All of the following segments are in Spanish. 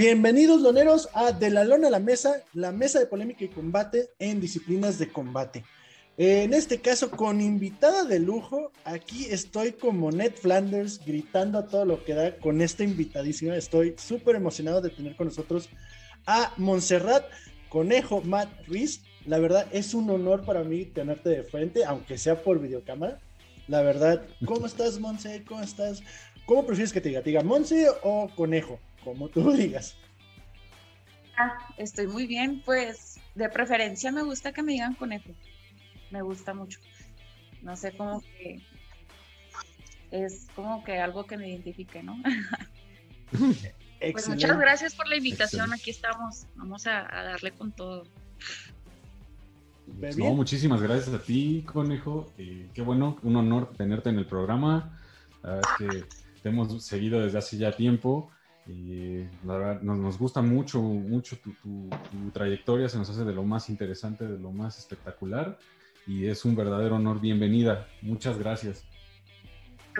Bienvenidos, loneros, a De la Lona a la Mesa, la mesa de polémica y combate en disciplinas de combate. En este caso, con invitada de lujo, aquí estoy como Ned Flanders gritando a todo lo que da con esta invitadísima. Estoy súper emocionado de tener con nosotros a Montserrat Conejo Matt Ruiz. La verdad es un honor para mí tenerte de frente, aunque sea por videocámara. La verdad, ¿cómo estás, Monse? ¿Cómo estás? ¿Cómo prefieres que te diga? ¿Te diga Monse o Conejo? Como tú digas. Ah, estoy muy bien, pues de preferencia me gusta que me digan conejo. Me gusta mucho. No sé cómo que es como que algo que me identifique, ¿no? pues muchas gracias por la invitación. Aquí estamos. Vamos a, darle con todo. No, muchísimas gracias a ti, conejo. Eh, qué bueno, un honor tenerte en el programa. es que te hemos seguido desde hace ya tiempo. Y la verdad, nos, gusta mucho, mucho tu, trayectoria, se nos hace de lo más interesante, de lo más espectacular y es un verdadero honor. Bienvenida, muchas gracias.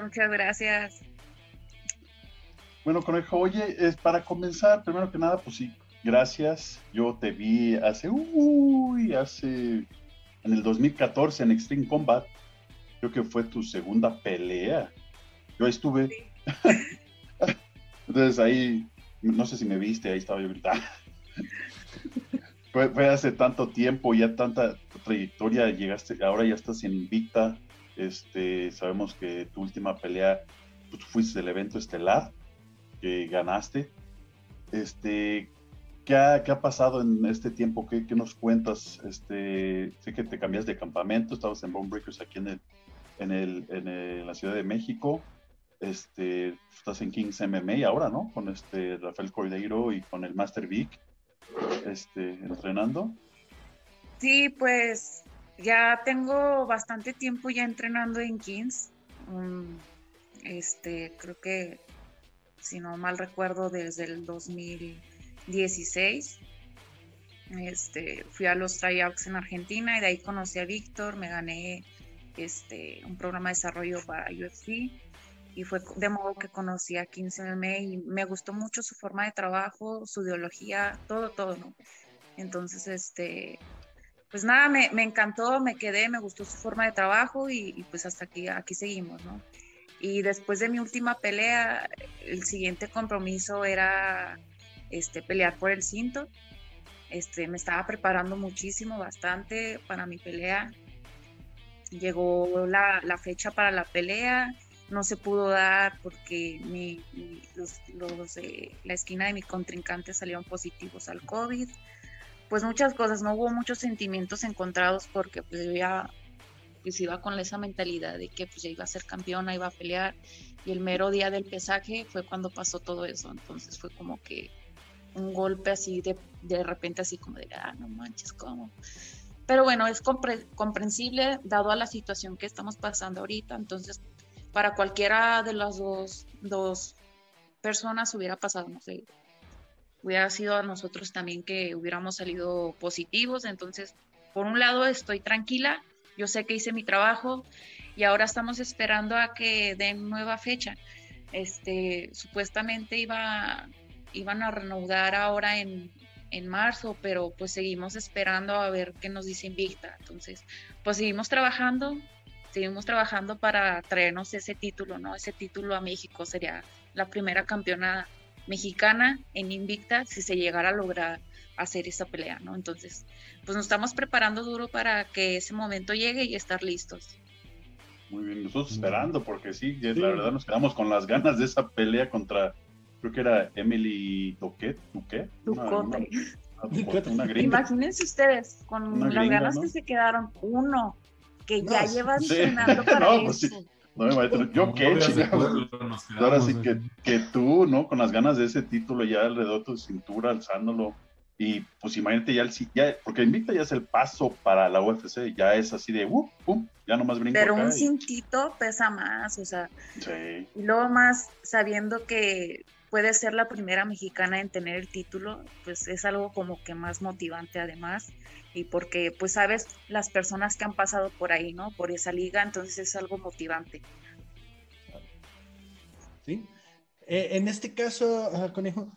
Muchas gracias. Bueno, Conejo, oye, es para comenzar, primero que nada, pues sí, gracias. Yo te vi hace, uy, hace, en el 2014 en Extreme Combat, creo que fue tu segunda pelea. Yo estuve. Entonces ahí, no sé si me viste, ahí estaba yo gritando. fue, hace tanto tiempo, ya tanta trayectoria, llegaste, ahora ya estás en Invicta. Este, sabemos que tu última pelea pues, fuiste del evento estelar, que ganaste. Este, ¿qué ha, ¿qué ha, pasado en este tiempo? ¿Qué, ¿Qué, nos cuentas? Este, sé que te cambias de campamento, estabas en Bone Breakers aquí en, el, en, el, en la Ciudad de México este, estás en Kings MMA ahora, ¿no? Con este Rafael Cordeiro y con el Master Vic, este, entrenando. Sí, pues ya tengo bastante tiempo ya entrenando en Kings. este, creo que, si no mal recuerdo, desde el 2016. Este, fui a los tryouts en Argentina y de ahí conocí a Víctor, me gané este, un programa de desarrollo para UFC y fue de modo que conocí a 15MM y me gustó mucho su forma de trabajo, su ideología, todo, todo, ¿no? Entonces, este, pues nada, me, me encantó, me quedé, me gustó su forma de trabajo y, pues hasta aquí, aquí seguimos, ¿no? Y después de mi última pelea, el siguiente compromiso era este, pelear por el cinto. Este, me estaba preparando muchísimo, bastante para mi pelea. Llegó la, la fecha para la pelea no se pudo dar porque mi, los, la esquina de mi contrincante salieron positivos al COVID. Pues muchas cosas, no hubo muchos sentimientos encontrados porque pues yo ya pues iba con esa mentalidad de que pues ya iba a ser campeona, iba a pelear y el mero día del pesaje fue cuando pasó todo eso, entonces fue como que un golpe así de, de repente así como de, ah, no manches, ¿cómo? Pero bueno, es comprensible dado a la situación que estamos pasando ahorita, entonces para cualquiera de las dos, dos personas hubiera pasado, no sé, hubiera sido a nosotros también que hubiéramos salido positivos. Entonces, por un lado estoy tranquila, yo sé que hice mi trabajo y ahora estamos esperando a que den nueva fecha. Este, supuestamente iba, iban a reanudar ahora en, en marzo, pero pues seguimos esperando a ver qué nos dice Invicta. Entonces, pues seguimos trabajando, seguimos trabajando para traernos ese título, ¿no? Ese título a México sería la primera campeona mexicana en Invicta si se llegara a lograr hacer esa pelea, ¿no? Entonces, pues nos estamos preparando duro para que ese momento llegue y estar listos. Muy bien, nosotros esperando, porque sí, la verdad nos quedamos con las ganas de esa pelea contra, creo que era Emily Toquet, ¿Tuquet? Imagínense ustedes, con las ganas que se quedaron, uno, que ya llevas entrenando para no, pues eso. No me maestro, yo qué, Ahora sí que, que, tú, ¿no? Con las ganas de ese título ya alrededor de tu cintura, alzándolo. Y pues imagínate ya, el, ya porque Invicta ya es el paso para la UFC, ya es así de, uh, pum, ya nomás brinco Pero un cintito pesa más, o sea. Sí. Y luego más sabiendo que puede ser la primera mexicana en tener el título, pues es algo como que más motivante además y porque pues sabes las personas que han pasado por ahí, ¿no? Por esa liga, entonces es algo motivante. Sí. Eh, en este caso, Conejo,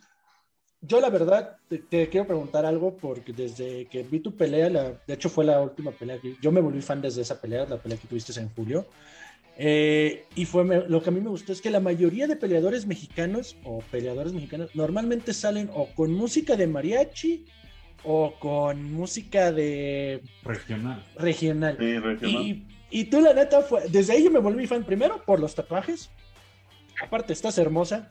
yo la verdad te, quiero preguntar algo porque desde que vi tu pelea, de hecho fue la última pelea que yo me volví fan desde esa pelea, la pelea que tuviste en julio. Eh, y fue lo que a mí me gustó es que la mayoría de peleadores mexicanos o peleadores mexicanos normalmente salen o con música de mariachi o con música de regional. Regional. Sí, regional. Y, y, tú la neta fue, desde ahí yo me volví fan primero por los tatuajes. Aparte estás hermosa.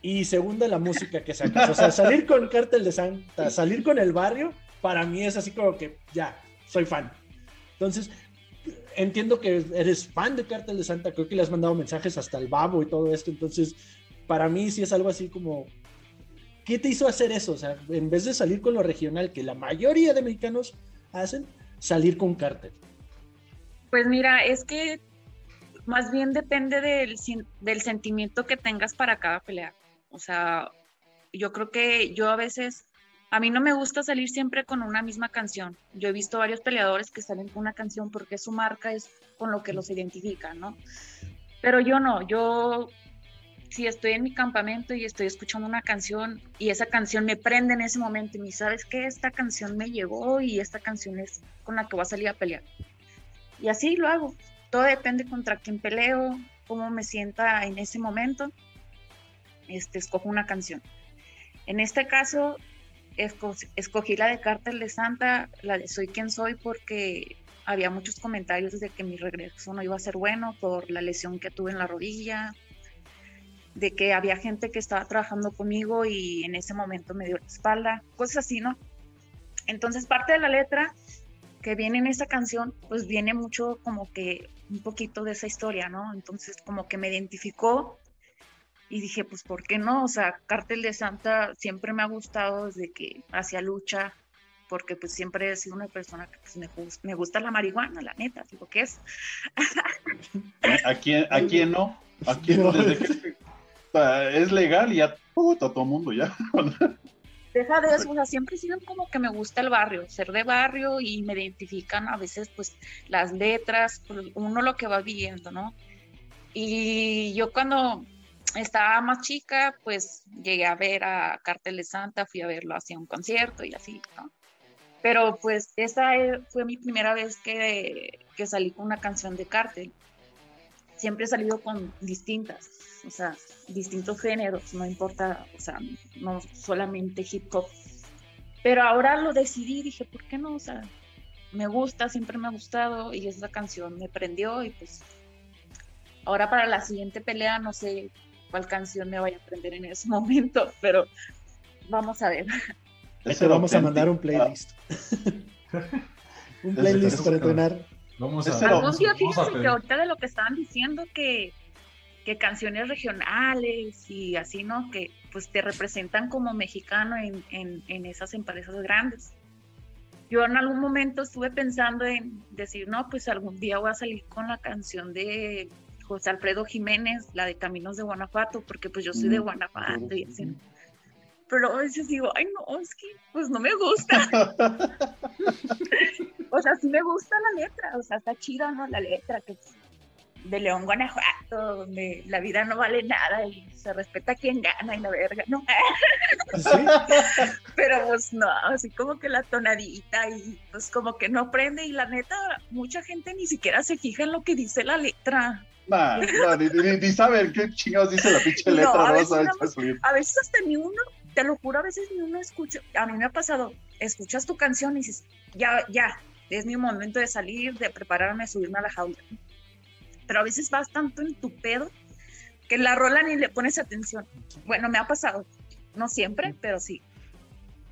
Y segunda la música que sacas. O sea, salir con Cártel de Santa, salir con el barrio, para mí es así como que ya, soy fan. Entonces, entiendo que eres fan de Cártel de Santa, creo que le has mandado mensajes hasta el babo y todo esto, entonces para mí sí es algo así como, ¿qué te hizo hacer eso? O sea, en vez de salir con lo regional que la mayoría de mexicanos hacen, salir con Cártel. Pues mira, es que más bien depende del, del sentimiento que tengas para cada pelea. O sea, yo creo que yo a veces a mí no me gusta salir siempre con una misma canción. Yo he visto varios peleadores que salen con una canción porque su marca es con lo que los identifica, ¿no? Pero yo no, yo si estoy en mi campamento y estoy escuchando una canción y esa canción me prende en ese momento y me sabes que esta canción me llegó y esta canción es con la que voy a salir a pelear. Y así lo hago. Todo depende contra quién peleo, cómo me sienta en ese momento. Este, escojo una canción. En este caso, escogí la de Cártel de Santa, la de Soy quien soy, porque había muchos comentarios de que mi regreso no iba a ser bueno por la lesión que tuve en la rodilla, de que había gente que estaba trabajando conmigo y en ese momento me dio la espalda, cosas así, ¿no? Entonces parte de la letra que viene en esa canción, pues viene mucho como que un poquito de esa historia, ¿no? Entonces como que me identificó y dije, pues, ¿por qué no? O sea, Cártel de Santa siempre me ha gustado desde que hacía lucha, porque pues siempre he sido una persona que pues, me, gusta, me gusta la marihuana, la neta, digo, ¿qué es? ¿A quién, a quién no? ¿A quién no? Desde que es legal y ya todo, todo mundo ya. Deja de eso, o sea, siempre he sido como que me gusta el barrio, ser de barrio y me identifican a veces pues las letras, pues, uno lo que va viviendo, ¿no? Y yo cuando estaba más chica, pues llegué a ver a Cartel de Santa, fui a verlo hacia un concierto y así, ¿no? Pero pues esa e, fue mi primera vez que, que salí con una canción de Cartel. Siempre he salido con distintas, o sea, distintos géneros, no importa, o sea, no solamente hip hop. Pero ahora lo decidí, dije, ¿por qué no? O sea, me gusta, siempre me ha gustado y esa canción me prendió y pues ahora para la siguiente pelea no sé cuál canción me vaya a aprender en ese momento, pero vamos a ver. Te vamos a mandar un playlist. un playlist para entrenar. Vamos a Algún día fíjense que ahorita de lo que estaban diciendo que, que canciones regionales y así, ¿no? Que pues te representan como mexicano en, en, en esas empresas grandes. Yo en algún momento estuve pensando en decir, no, pues algún día voy a salir con la canción de José Alfredo Jiménez, la de Caminos de Guanajuato, porque pues yo soy de mm, Guanajuato y así. Pero a veces digo, ay no, es que pues no me gusta. o sea, sí me gusta la letra, o sea, está chida, ¿no? La letra, que de León, Guanajuato, donde la vida no vale nada y se respeta a quien gana y la verga, ¿no? Pero pues no, así como que la tonadita y pues como que no prende y la neta, mucha gente ni siquiera se fija en lo que dice la letra. Nah, ni, ni, saben qué chingados dice la pinche letra. No, a, veces a, veces hasta ni uno, te lo juro, a veces ni uno escucha. A mí me ha pasado, escuchas tu canción y dices, ya, ya, es mi momento de salir, de prepararme, subirme a la jaula. Pero a veces vas tanto en tu pedo que la rola ni le pones atención. Bueno, me ha pasado. No siempre, pero sí.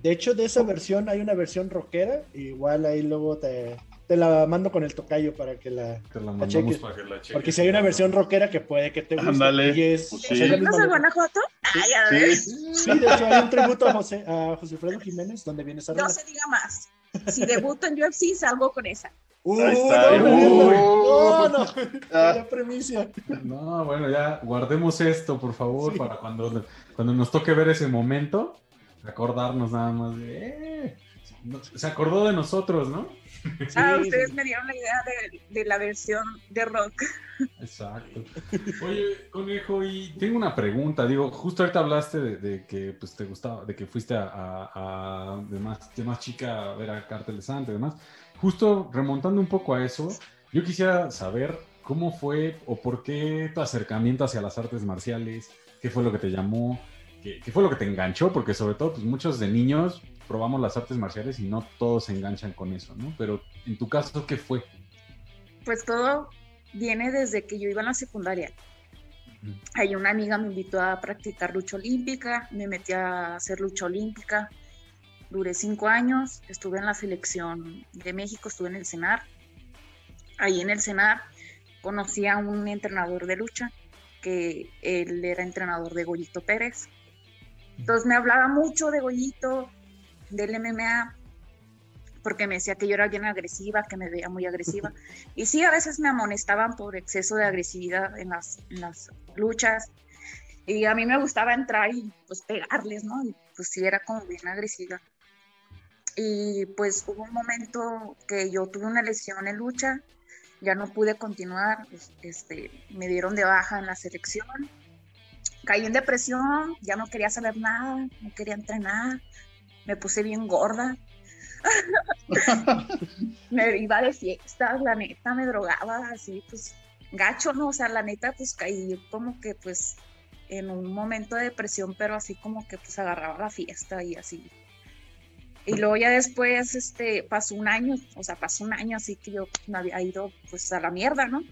De hecho, de esa versión hay una versión rockera. Igual ahí luego te, te la mando con el tocayo para que la, te la, mandamos para que la cheques. Porque si hay una versión rockera que puede que te guste. Ándale. Y es, pues sí. de Guanajuato? Ay, a ver. Sí. sí, de hecho hay un tributo a José, a José Alfredo Jiménez donde viene esa No se diga más. Si debuto en UFC, salgo con esa. Uh, no, no, no, ah. la premisa. No, bueno, ya guardemos esto, por favor, sí. para cuando, cuando nos toque ver ese momento acordarnos nada más de... Eh, se acordó de nosotros, ¿no? Ah, ustedes me dieron la idea de, la versión de rock. Exacto. Oye, conejo, y tengo una pregunta. Digo, justo ahorita hablaste de, que pues te gustaba, de que fuiste a, de, más, de, más, chica a ver a Cartel Santa y demás. Justo remontando un poco a eso, yo quisiera saber cómo fue o por qué tu acercamiento hacia las artes marciales, qué fue lo que te llamó, qué, qué fue lo que te enganchó, porque sobre todo, pues muchos de niños probamos las artes marciales y no todos se enganchan con eso, ¿no? Pero en tu caso, ¿qué fue? Pues todo viene desde que yo iba a la secundaria. Ahí una amiga me invitó a practicar lucha olímpica, me metí a hacer lucha olímpica, duré cinco años, estuve en la selección de México, estuve en el CENAR. Ahí en el CENAR conocí a un entrenador de lucha, que él era entrenador de Goyito Pérez. Entonces me hablaba mucho de Goyito, del MMA porque me decía que yo era bien agresiva, que me veía muy agresiva. Y sí, a veces me amonestaban por exceso de agresividad en las, las luchas. Y a mí me gustaba entrar y pues pegarles, ¿no? Y pues sí, era como bien agresiva. Y pues hubo un momento que yo tuve una lesión en lucha, ya no pude continuar, pues, este, me dieron de baja en la selección, caí en depresión, ya no quería saber nada, no quería entrenar, me puse bien gorda. me iba de fiestas, la neta, me drogaba así, pues gacho, ¿no? O sea, la neta, pues caí como que pues en un momento de depresión, pero así como que pues agarraba la fiesta y así. Y luego ya después, este, pasó un año, o sea, pasó un año así que yo me había ido pues a la mierda, ¿no?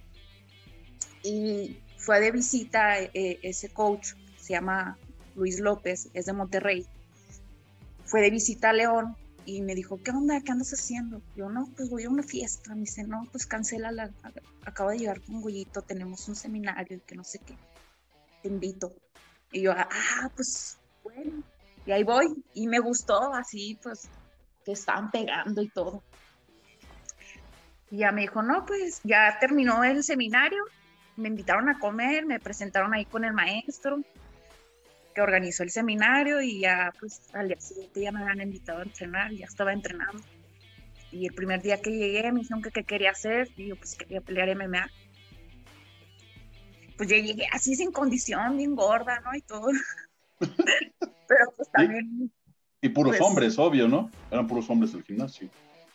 Y fue de visita eh, ese coach, se llama Luis López, es de Monterrey fue de visita a León y me dijo, ¿qué onda? ¿Qué andas haciendo? Yo, no, pues voy a una fiesta. Me dice, no, pues cancela, la, acabo de llegar con Goyito, tenemos un seminario que no sé qué, te invito. Y yo, ah, pues bueno, y ahí voy. Y me gustó así, pues, que estaban pegando y todo. Y ya me dijo, no, pues ya terminó el seminario, me invitaron a comer, me presentaron ahí con el maestro que organizó el seminario y ya pues al día siguiente ya me habían invitado a entrenar, ya estaba entrenando. Y el primer día que llegué me dijeron que qué quería hacer y yo pues quería pelear MMA. Pues ya llegué así sin condición, bien gorda, ¿no? Y todo. Pero pues también... Y, puros pues, hombres, obvio, ¿no? Eran puros hombres el gimnasio.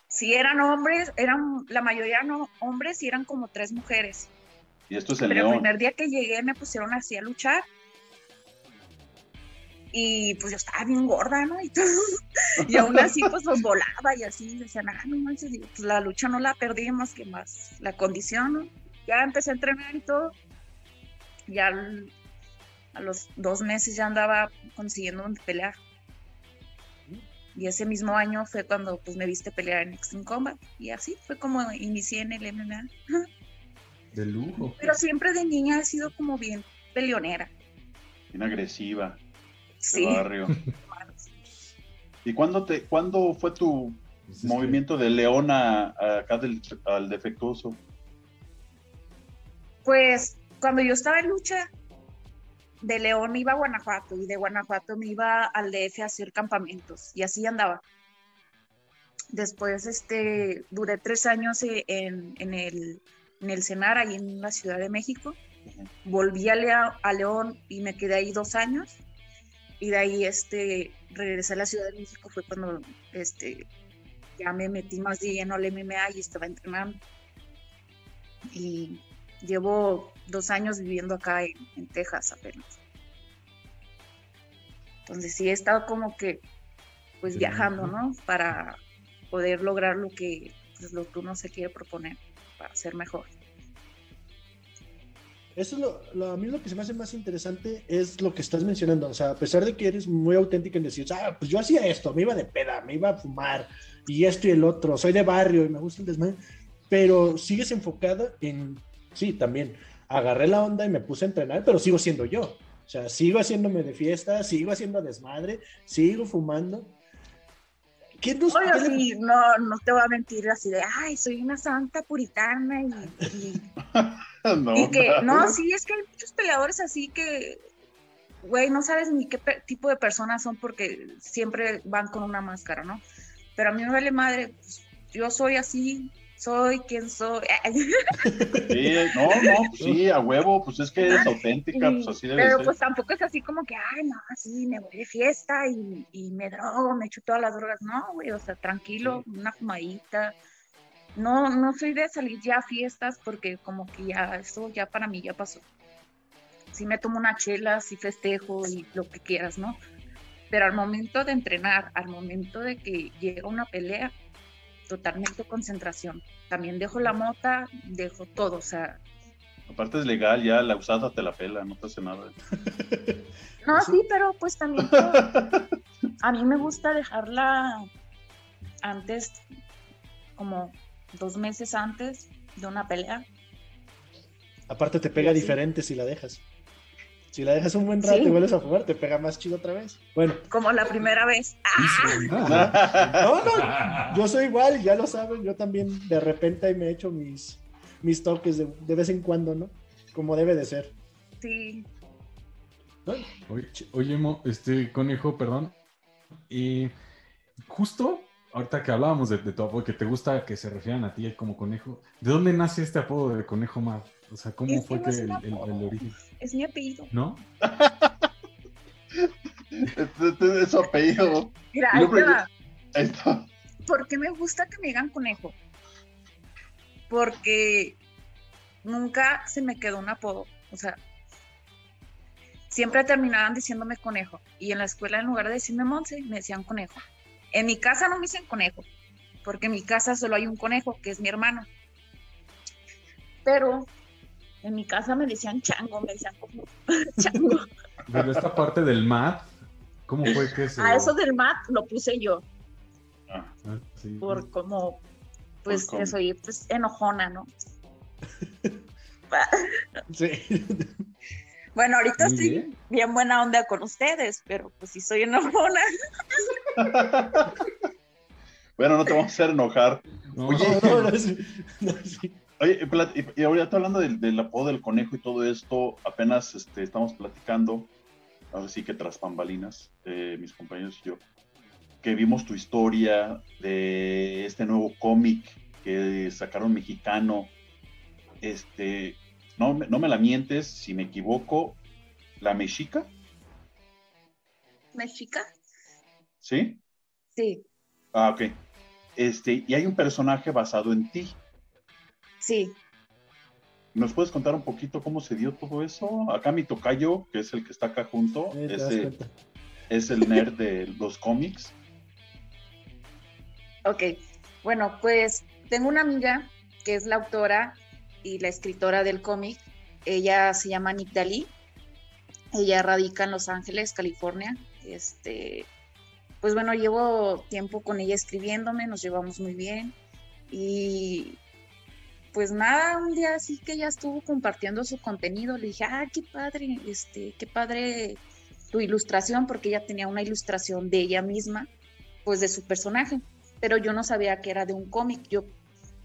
Sí, eran hombres, eran la mayoría no hombres y eran como tres mujeres. Y esto es el Pero el primer día que llegué me pusieron así a luchar y pues yo estaba bien gorda, ¿no? Y todo. Y aún así, pues los volaba y así, decían, ah, no manches, pues la lucha no la perdí más que más la condición, ¿no? Ya empecé a entrenar y todo. Ya a los dos meses ya andaba consiguiendo pelear. Y ese mismo año fue cuando pues me viste pelear en Extreme Combat. Y así fue como inicié en el MMA. De lujo. Pero siempre de niña he sido como bien peleonera. Bien agresiva sí. barrio. ¿Y cuándo, te, cuándo fue tu pues movimiento de león a, acá del, al defectuoso? Pues cuando yo estaba en lucha, de León iba a Guanajuato y de Guanajuato me iba al DF a hacer campamentos y así andaba. Después este, duré tres años en, en, el, en el CENAR, ahí en la Ciudad de México. Volví a, a León y me quedé ahí dos años y de ahí este, regresé a la Ciudad de México, fue cuando este, ya me metí más de lleno al MMA y estaba entrenando. Y llevo dos años viviendo acá en, Texas apenas. Entonces sí he estado como que pues viajando, ¿no? Para poder lograr lo que, pues, lo que uno se quiere proponer para ser mejor. Eso es lo, a mí lo que se me hace más interesante es lo que estás mencionando. O sea, a pesar de que eres muy auténtica en decir, ah, pues yo hacía esto, me iba de peda, me iba a fumar, y esto y el otro, soy de barrio y me gusta el desmadre, pero sigues enfocada en, sí, también, agarré la onda y me puse a entrenar, pero sigo siendo yo. O sea, sigo haciéndome de fiesta, sigo haciendo desmadre, sigo fumando. ¿Qué nos no, no te voy a mentir así de, ay, soy una santa puritana y, y, no, que, no, sí, es que hay muchos peleadores así que, güey, no sabes ni qué tipo de personas son porque siempre van con una máscara, ¿no? Pero a mí me vale madre, pues, yo soy así, soy quien soy. Sí, no, no, pues sí, a huevo, pues es que eres auténtica, pues así debe Pero pues tampoco es así como que, ay, no, así me voy de fiesta y, y me drogo, me echo todas las drogas. No, güey, o sea, tranquilo, una fumadita. No, no soy de salir ya a fiestas porque como que ya, eso ya para mí ya pasó. Sí me tomo una chela, sí festejo y lo que quieras, ¿no? Pero al momento de entrenar, al momento de que llega una pelea, totalmente concentración. También dejo la mota, dejo todo, o sea. Aparte es legal, ya la usada te la pela, no te hace nada. No, sí, pero pues también a mí me gusta dejarla antes, como dos meses antes de una pelea. Aparte te pega diferente si la dejas. Si la dejas un buen rato y vuelves a jugar, te pega más chido otra vez. Bueno. Como la primera vez. No, no, yo soy igual, ya lo saben, yo también de repente me echo mis, mis toques de, de vez en cuando, ¿no? Como debe de ser. Sí. Oye, oye, este conejo, perdón. Y justo ahorita que hablábamos de, de tu apodo, que te gusta que se refieran a ti como conejo, ¿de dónde nace este apodo de conejo más? O sea, ¿cómo fue que, el, el, origen? Es mi apellido. ¿No? es, su apellido. Está. ¿Por qué me gusta que me digan conejo? Porque nunca se me quedó un apodo. O sea, siempre terminaban diciéndome conejo. Y en la escuela, en lugar de decirme Monse, me decían conejo. En mi casa no me dicen conejo, porque en mi casa solo hay un conejo, que es mi hermano. Pero en mi casa me decían chango, me decían como chango. Pero esta parte del mat, ¿cómo fue que se.? A eso del mat lo puse yo. Ah, sí. Por como, pues, Por soy pues, enojona, ¿no? sí. Bueno, ahorita estoy bien. buena onda con ustedes, pero pues sí soy enojona. bueno, no te vamos a hacer enojar. Oye, Oye, y, ahorita hablando del, del, apodo del conejo y todo esto, apenas este, estamos platicando, ahora sí que tras bambalinas, eh, mis compañeros y yo, que vimos tu historia de este nuevo cómic que sacaron mexicano. Este, no, no me la mientes si me equivoco, ¿la mexica? ¿Mexica? ¿Sí? Sí. Ah, ok. Este, y hay un personaje basado en ti. Sí. ¿Nos puedes contar un poquito cómo se dio todo eso? Acá mi tocayo, que es el que está acá junto, ese, es el nerd de los cómics. Ok, bueno, pues tengo una amiga que es la autora y la escritora del cómic. Ella se llama Nick Dalí. Ella radica en Los Ángeles, California. Este, pues bueno, llevo tiempo con ella escribiéndome, nos llevamos muy bien. Y pues nada, un día así que ella estuvo compartiendo su contenido, le dije, ah, qué padre, este, qué padre tu ilustración, porque ella tenía una ilustración de ella misma, pues de su personaje, pero yo no sabía que era de un cómic, yo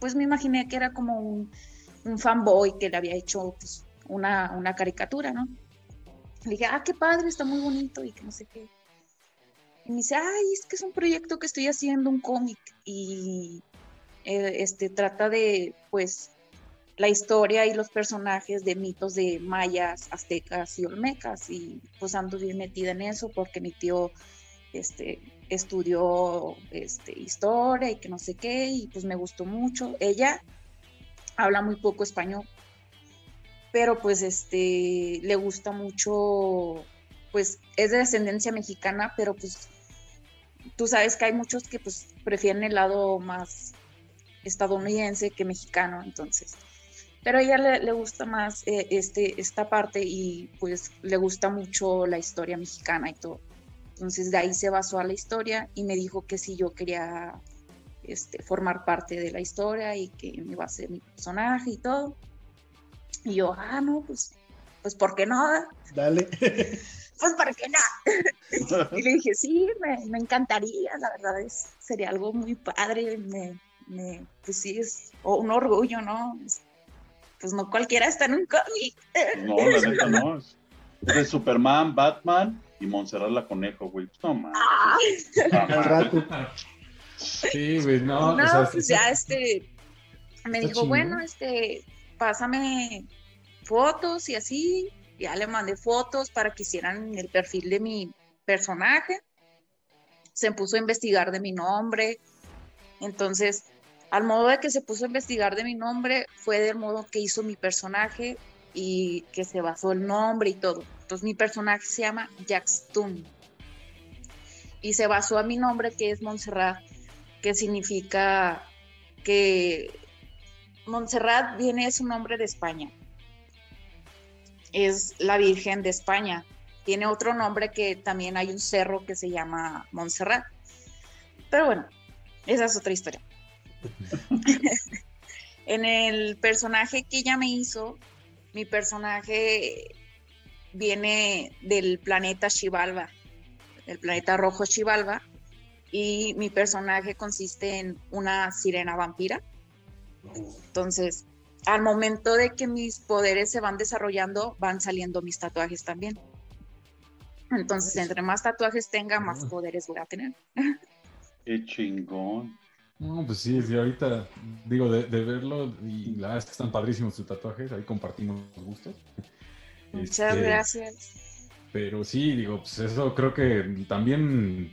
pues me imaginé que era como un, un fanboy que le había hecho pues, una, una caricatura, ¿no? Le dije, ah, qué padre, está muy bonito y que no sé qué. Y me dice, ay, es que es un proyecto que estoy haciendo, un cómic, y eh, este, trata de, pues, la historia y los personajes de mitos de mayas, aztecas y olmecas, y pues ando bien metida en eso porque mi tío, este, estudió, este, historia y que no sé qué, y pues me gustó mucho. Ella habla muy poco español, pero pues, este, le gusta mucho, pues, es de descendencia mexicana, pero pues, tú sabes que hay muchos que pues prefieren el lado más estadounidense que mexicano, entonces. Pero a ella le, gusta más eh, este, esta parte y pues le gusta mucho la historia mexicana y todo. Entonces de ahí se basó a la historia y me dijo que si yo quería este, formar parte de la historia y que me iba a ser mi personaje y todo. Y yo, ah, no, pues, pues ¿por qué no? Dale. pues ¿por qué no? y le dije, sí, me, me encantaría, la verdad es, sería algo muy padre, me, me, pues sí, es un orgullo, ¿no? Pues no cualquiera está en un cómic. No, la neta no. de Superman, Batman y Montserrat la Conejo, güey. No mames. Al rato. Sí, güey, no. No, o sea, pues ya este me dijo, bueno, este, pásame fotos y así. Ya le mandé fotos para que hicieran el perfil de mi personaje. Se puso a investigar de mi nombre. Entonces, al modo de que se puso a investigar de mi nombre, fue del modo que hizo mi personaje y que se basó el nombre y todo. Entonces, mi personaje se llama Jackstun. Y se basó a mi nombre, que es Montserrat, que significa que Montserrat viene, es un nombre de España. Es la Virgen de España. Tiene otro nombre que también hay un cerro que se llama Montserrat. Pero bueno, esa es otra historia. en el personaje que ella me hizo, mi personaje viene del planeta Xibalba, del planeta rojo Xibalba, y mi personaje consiste en una sirena vampira. Entonces, al momento de que mis poderes se van desarrollando, van saliendo mis tatuajes también. Entonces, entre más tatuajes tenga, más Ah. poderes voy a tener. Qué chingón. No, pues sí, sí, ahorita digo de, de verlo y la verdad es que están padrísimos tus tatuajes, ahí compartimos los gustos. Muchas Este, gracias. Pero sí, digo, pues eso creo que también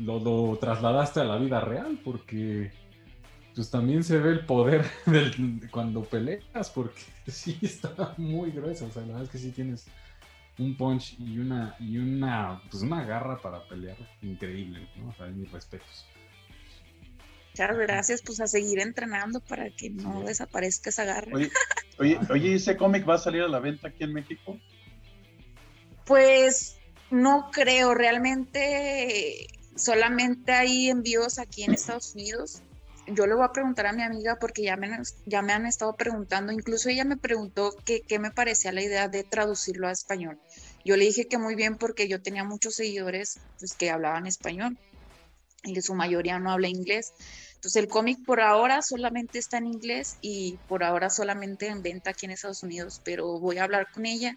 lo, lo trasladaste a la vida real porque pues también se ve el poder del, cuando peleas porque sí está muy grueso, o sea, la verdad es que sí tienes un punch y una y una pues una garra para pelear increíble, ¿no? O sea, mis respetos. Muchas gracias, pues a seguir entrenando para que no Sí. desaparezca esa garra. Oye, oye, oye, ¿ese cómic va a salir a la venta aquí en México? Pues no creo, realmente solamente hay envíos aquí en Estados Unidos. Yo le voy a preguntar a mi amiga porque ya me, ya me han estado preguntando, incluso ella me preguntó qué me parecía la idea de traducirlo a español. Yo le dije que muy bien porque yo tenía muchos seguidores pues, que hablaban español y su mayoría no habla inglés. Entonces el cómic por ahora solamente está en inglés y por ahora solamente en venta aquí en Estados Unidos, pero voy a hablar con ella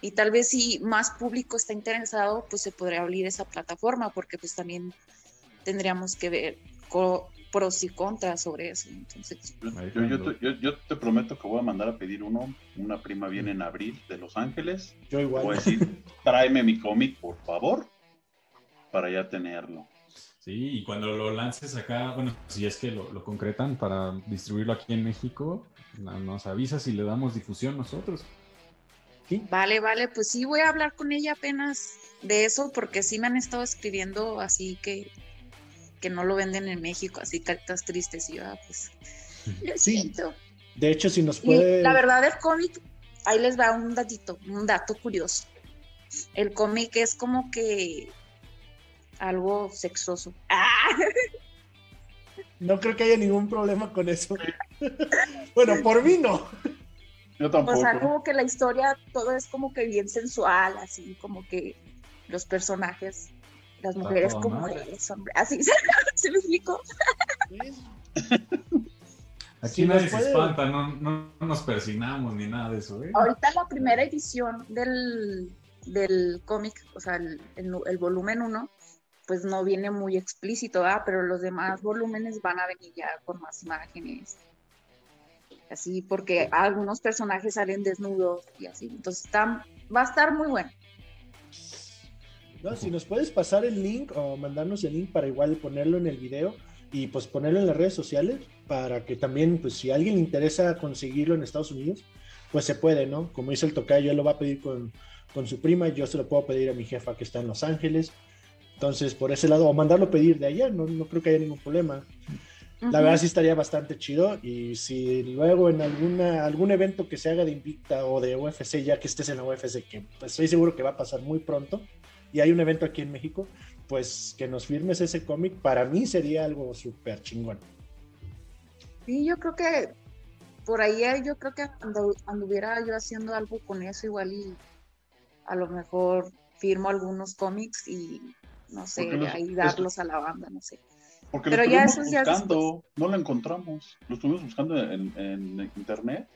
y tal vez si más público está interesado, pues se podría abrir esa plataforma, porque pues también tendríamos que ver pros y contras sobre eso. Entonces, Yo, yo- yo te, yo- yo te prometo que voy a mandar a pedir uno. Una prima viene en abril de Los Ángeles. Yo igual. Voy a decir, tráeme mi cómic, por favor, para ya tenerlo. Sí, y cuando lo lances acá, bueno, si es que lo, lo concretan para distribuirlo aquí en México, nos avisas y le damos difusión nosotros. Sí, vale, vale, pues sí voy a hablar con ella apenas de eso, porque sí me han estado escribiendo así que, que no lo venden en México, así cartas tristes, y yo, ah, pues, lo Sí. siento. De hecho, si nos Y puede. la verdad, el cómic, ahí les va un datito, un dato curioso. El cómic es como que algo sexoso. ¡Ah! No creo que haya ningún problema con eso. bueno, por mí no. Yo O tampoco. sea, como que la historia, todo es como que bien sensual, así como que los personajes, las mujeres como mujeres, hombre, así, ¿se me explico? Aquí Si nos nadie se puede- espanta, no, no, no nos persignamos ni nada de eso, ¿eh? Ahorita la primera edición del, del cómic, o sea, el, el- el volumen 1, pues no viene muy explícito, ¿verdad? Pero los demás volúmenes van a venir ya con más imágenes. Así, porque algunos personajes salen desnudos y así. Entonces está, va a estar muy bueno. No, si nos puedes pasar el link o mandarnos el link para igual ponerlo en el video y pues ponerlo en las redes sociales para que también, pues si a alguien le interesa conseguirlo en Estados Unidos, pues se puede, ¿no? Como dice el tocayo, él lo va a pedir con, con su prima, yo se lo puedo pedir a mi jefa que está en Los Ángeles. Entonces, por ese lado, o mandarlo pedir de allá, no, no creo que haya ningún problema. La verdad sí estaría bastante chido y si luego en alguna algún evento que se haga de Invicta o de UFC, ya que estés en la UFC, que pues, estoy seguro que va a pasar muy pronto, y hay un evento aquí en México, pues que nos firmes ese cómic, para mí sería algo súper chingón. Sí, yo creo que por ahí yo creo que andu- anduviera yo haciendo algo con eso igual y a lo mejor firmo algunos cómics y no sé, Porque los- ahí darlos a la banda, no sé. Porque Pero lo ya estuvimos eso ya buscando, no lo encontramos. Lo estuvimos buscando en, en internet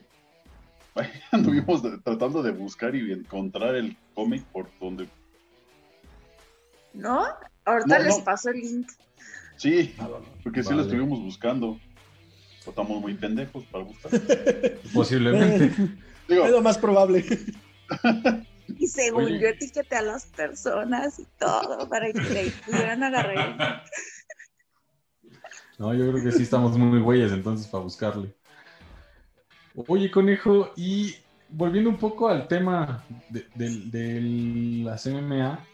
anduvimos tratando de buscar y encontrar el cómic por donde. ¿No? Ahorita les paso el link. Sí, porque sí lo estuvimos buscando. Estamos muy pendejos para buscar. Posiblemente. es lo más probable. Y según yo etiqueté a las personas y todo para que le pudieran agarrar. No, yo creo que sí estamos muy güeyes entonces para buscarle. Oye, conejo, y volviendo un poco al tema de, de, las MMA,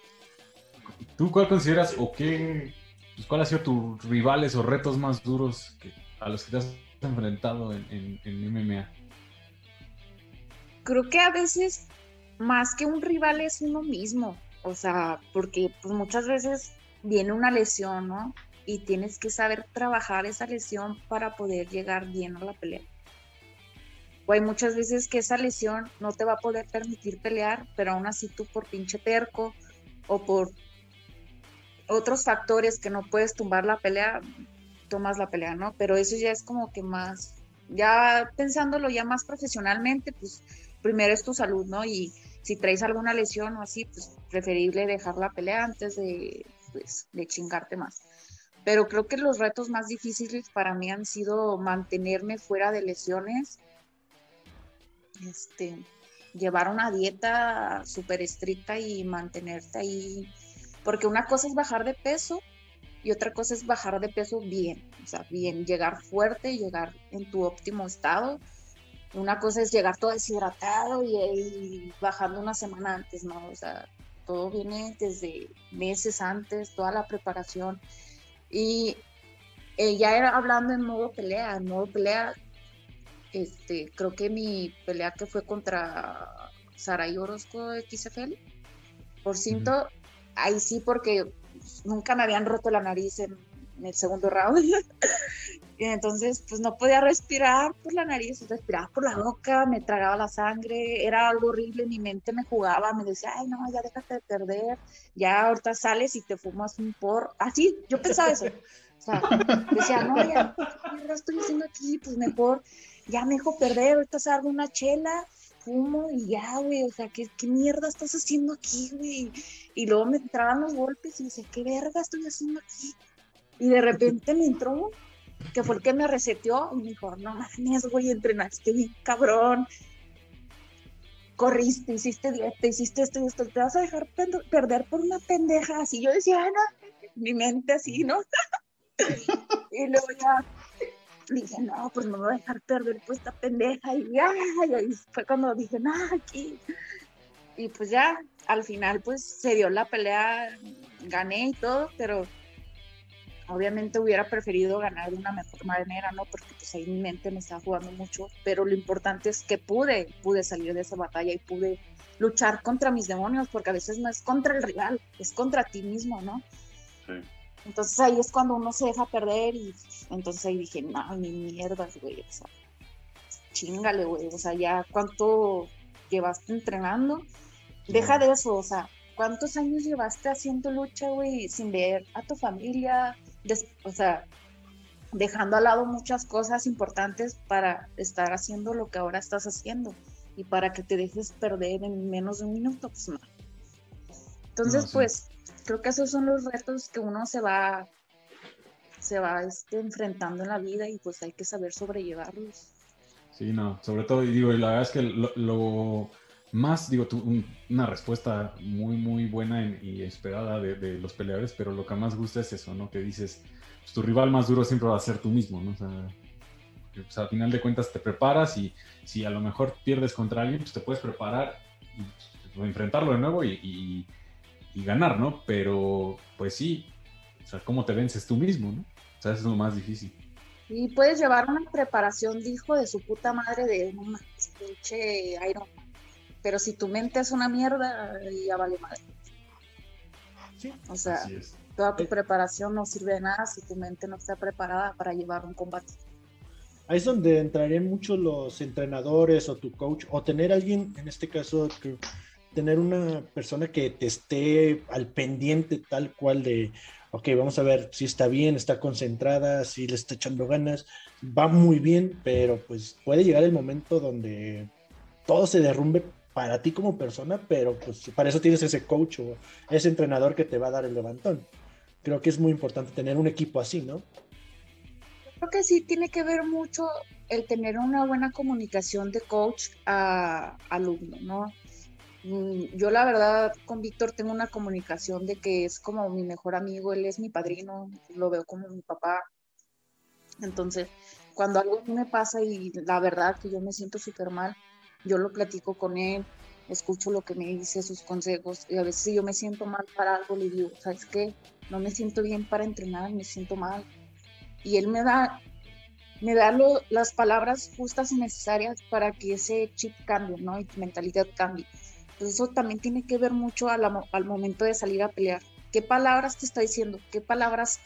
¿tú cuál consideras o qué, pues, cuál ha sido tus rivales o retos más duros a los que te has enfrentado en, en MMA? Creo que a veces más que un rival es uno mismo, o sea, porque pues muchas veces viene una lesión, ¿no? Y tienes que saber trabajar esa lesión para poder llegar bien a la pelea. O hay muchas veces que esa lesión no te va a poder permitir pelear, pero aún así tú por pinche terco o por otros factores que no puedes tumbar la pelea, tomas la pelea, ¿no? Pero eso ya es como que más, ya pensándolo ya más profesionalmente, pues primero es tu salud, ¿no? Y si traes alguna lesión o así, pues preferible dejar la pelea antes de, pues, de chingarte más. Pero creo que los retos más difíciles para mí han sido mantenerme fuera de lesiones, este, llevar una dieta súper estricta y mantenerte ahí, porque una cosa es bajar de peso y otra cosa es bajar de peso bien, o sea, bien, llegar fuerte, llegar en tu óptimo estado una cosa es llegar todo deshidratado y, bajando una semana antes, ¿no? O sea, todo viene desde meses antes, toda la preparación. Y eh, ya era hablando en modo pelea, en modo pelea, este, creo que mi pelea que fue contra Saray Orozco de XFL, por cinto, ahí sí, porque nunca me habían roto la nariz en, el segundo round. Y entonces, pues no podía respirar por la nariz, respiraba por la boca, me tragaba la sangre, era algo horrible, mi mente me jugaba, me decía, ay, no, ya déjate de perder, ya ahorita sales y te fumas un por. Así, yo pensaba eso. O sea, decía, no, ya, ¿qué estoy haciendo aquí? Pues mejor, ya me dejo perder, ahorita salgo una chela, fumo y ya, güey, o sea, ¿qué, ¿qué, mierda estás haciendo aquí, güey? Y luego me entraban los golpes y decía, ¿qué verga estoy haciendo aquí? Y de repente me entró que fue el que me reseteó y me dijo, no mames, güey, entrenaste bien cabrón, corriste, hiciste dieta, hiciste esto y esto, te vas a dejar perder por una pendeja, así yo decía, no, mi mente así, ¿no? y luego ya dije, no, pues me voy a dejar perder por esta pendeja, y ya, y ahí fue cuando dije, no, aquí, y pues ya, al final, pues se dio la pelea, gané y todo, pero Obviamente hubiera preferido ganar de una mejor manera, ¿no? Porque pues ahí mi mente me estaba jugando mucho, pero lo importante es que pude, pude salir de esa batalla y pude luchar contra mis demonios, porque a veces no es contra el rival, es contra ti mismo, ¿no? Sí. Entonces ahí es cuando uno se deja perder y entonces ahí dije, no, ni mierdas, güey, o sea, chingale, güey, o sea, ya cuánto llevaste entrenando, deja de eso, o sea, ¿cuántos años llevaste haciendo lucha, güey, sin ver a tu familia, o sea, dejando al lado muchas cosas importantes para estar haciendo lo que ahora estás haciendo y para que te dejes perder en menos de un minuto, pues no. Entonces, pues, creo que esos son los retos que uno se va, se va este, enfrentando en la vida y pues hay que saber sobrellevarlos. Sí, no, sobre todo, y digo, la verdad es que lo, más, digo, tú, una respuesta muy, muy buena y esperada de, los peleadores, pero lo que más gusta es eso, ¿no? Que dices, pues, tu rival más duro siempre va a ser tú mismo, ¿no? O sea, pues, al final de cuentas te preparas y si a lo mejor pierdes contra alguien, pues te puedes preparar y pues, enfrentarlo de nuevo y, ganar, ¿no? Pero, pues sí, o sea, ¿cómo te vences tú mismo, ¿no? O sea, eso es lo más difícil. Y puedes llevar una preparación de hijo de su puta madre de un pinche Iron pero si tu mente es una mierda, ya vale madre. Sí. O sea, toda tu eh. preparación no sirve de nada si tu mente no está preparada para llevar un combate. Ahí es donde entrarían mucho los entrenadores o tu coach, o tener alguien, en este caso, tener una persona que te esté al pendiente tal cual de, ok, vamos a ver si está bien, está concentrada, si le está echando ganas, va muy bien, pero pues puede llegar el momento donde todo se derrumbe para ti como persona, pero pues para eso tienes ese coach o ese entrenador que te va a dar el levantón. Creo que es muy importante tener un equipo así, ¿no? Creo que sí tiene que ver mucho el tener una buena comunicación de coach a alumno, ¿no? Mm, yo la verdad con Víctor tengo una comunicación de que es como mi mejor amigo, él es mi padrino, lo veo como mi papá. Entonces, cuando algo me pasa y la verdad que yo me siento súper mal, yo lo platico con él, escucho lo que me dice, sus consejos, y a veces si yo me siento mal para algo, le digo, ¿sabes qué? No me siento bien para entrenar, me siento mal. Y él me da, me da las palabras justas y necesarias para que ese chip cambie, ¿no? Y mentalidad cambie. Entonces eso también tiene que ver mucho al momento de salir a pelear. ¿Qué palabras te está diciendo? ¿Qué palabras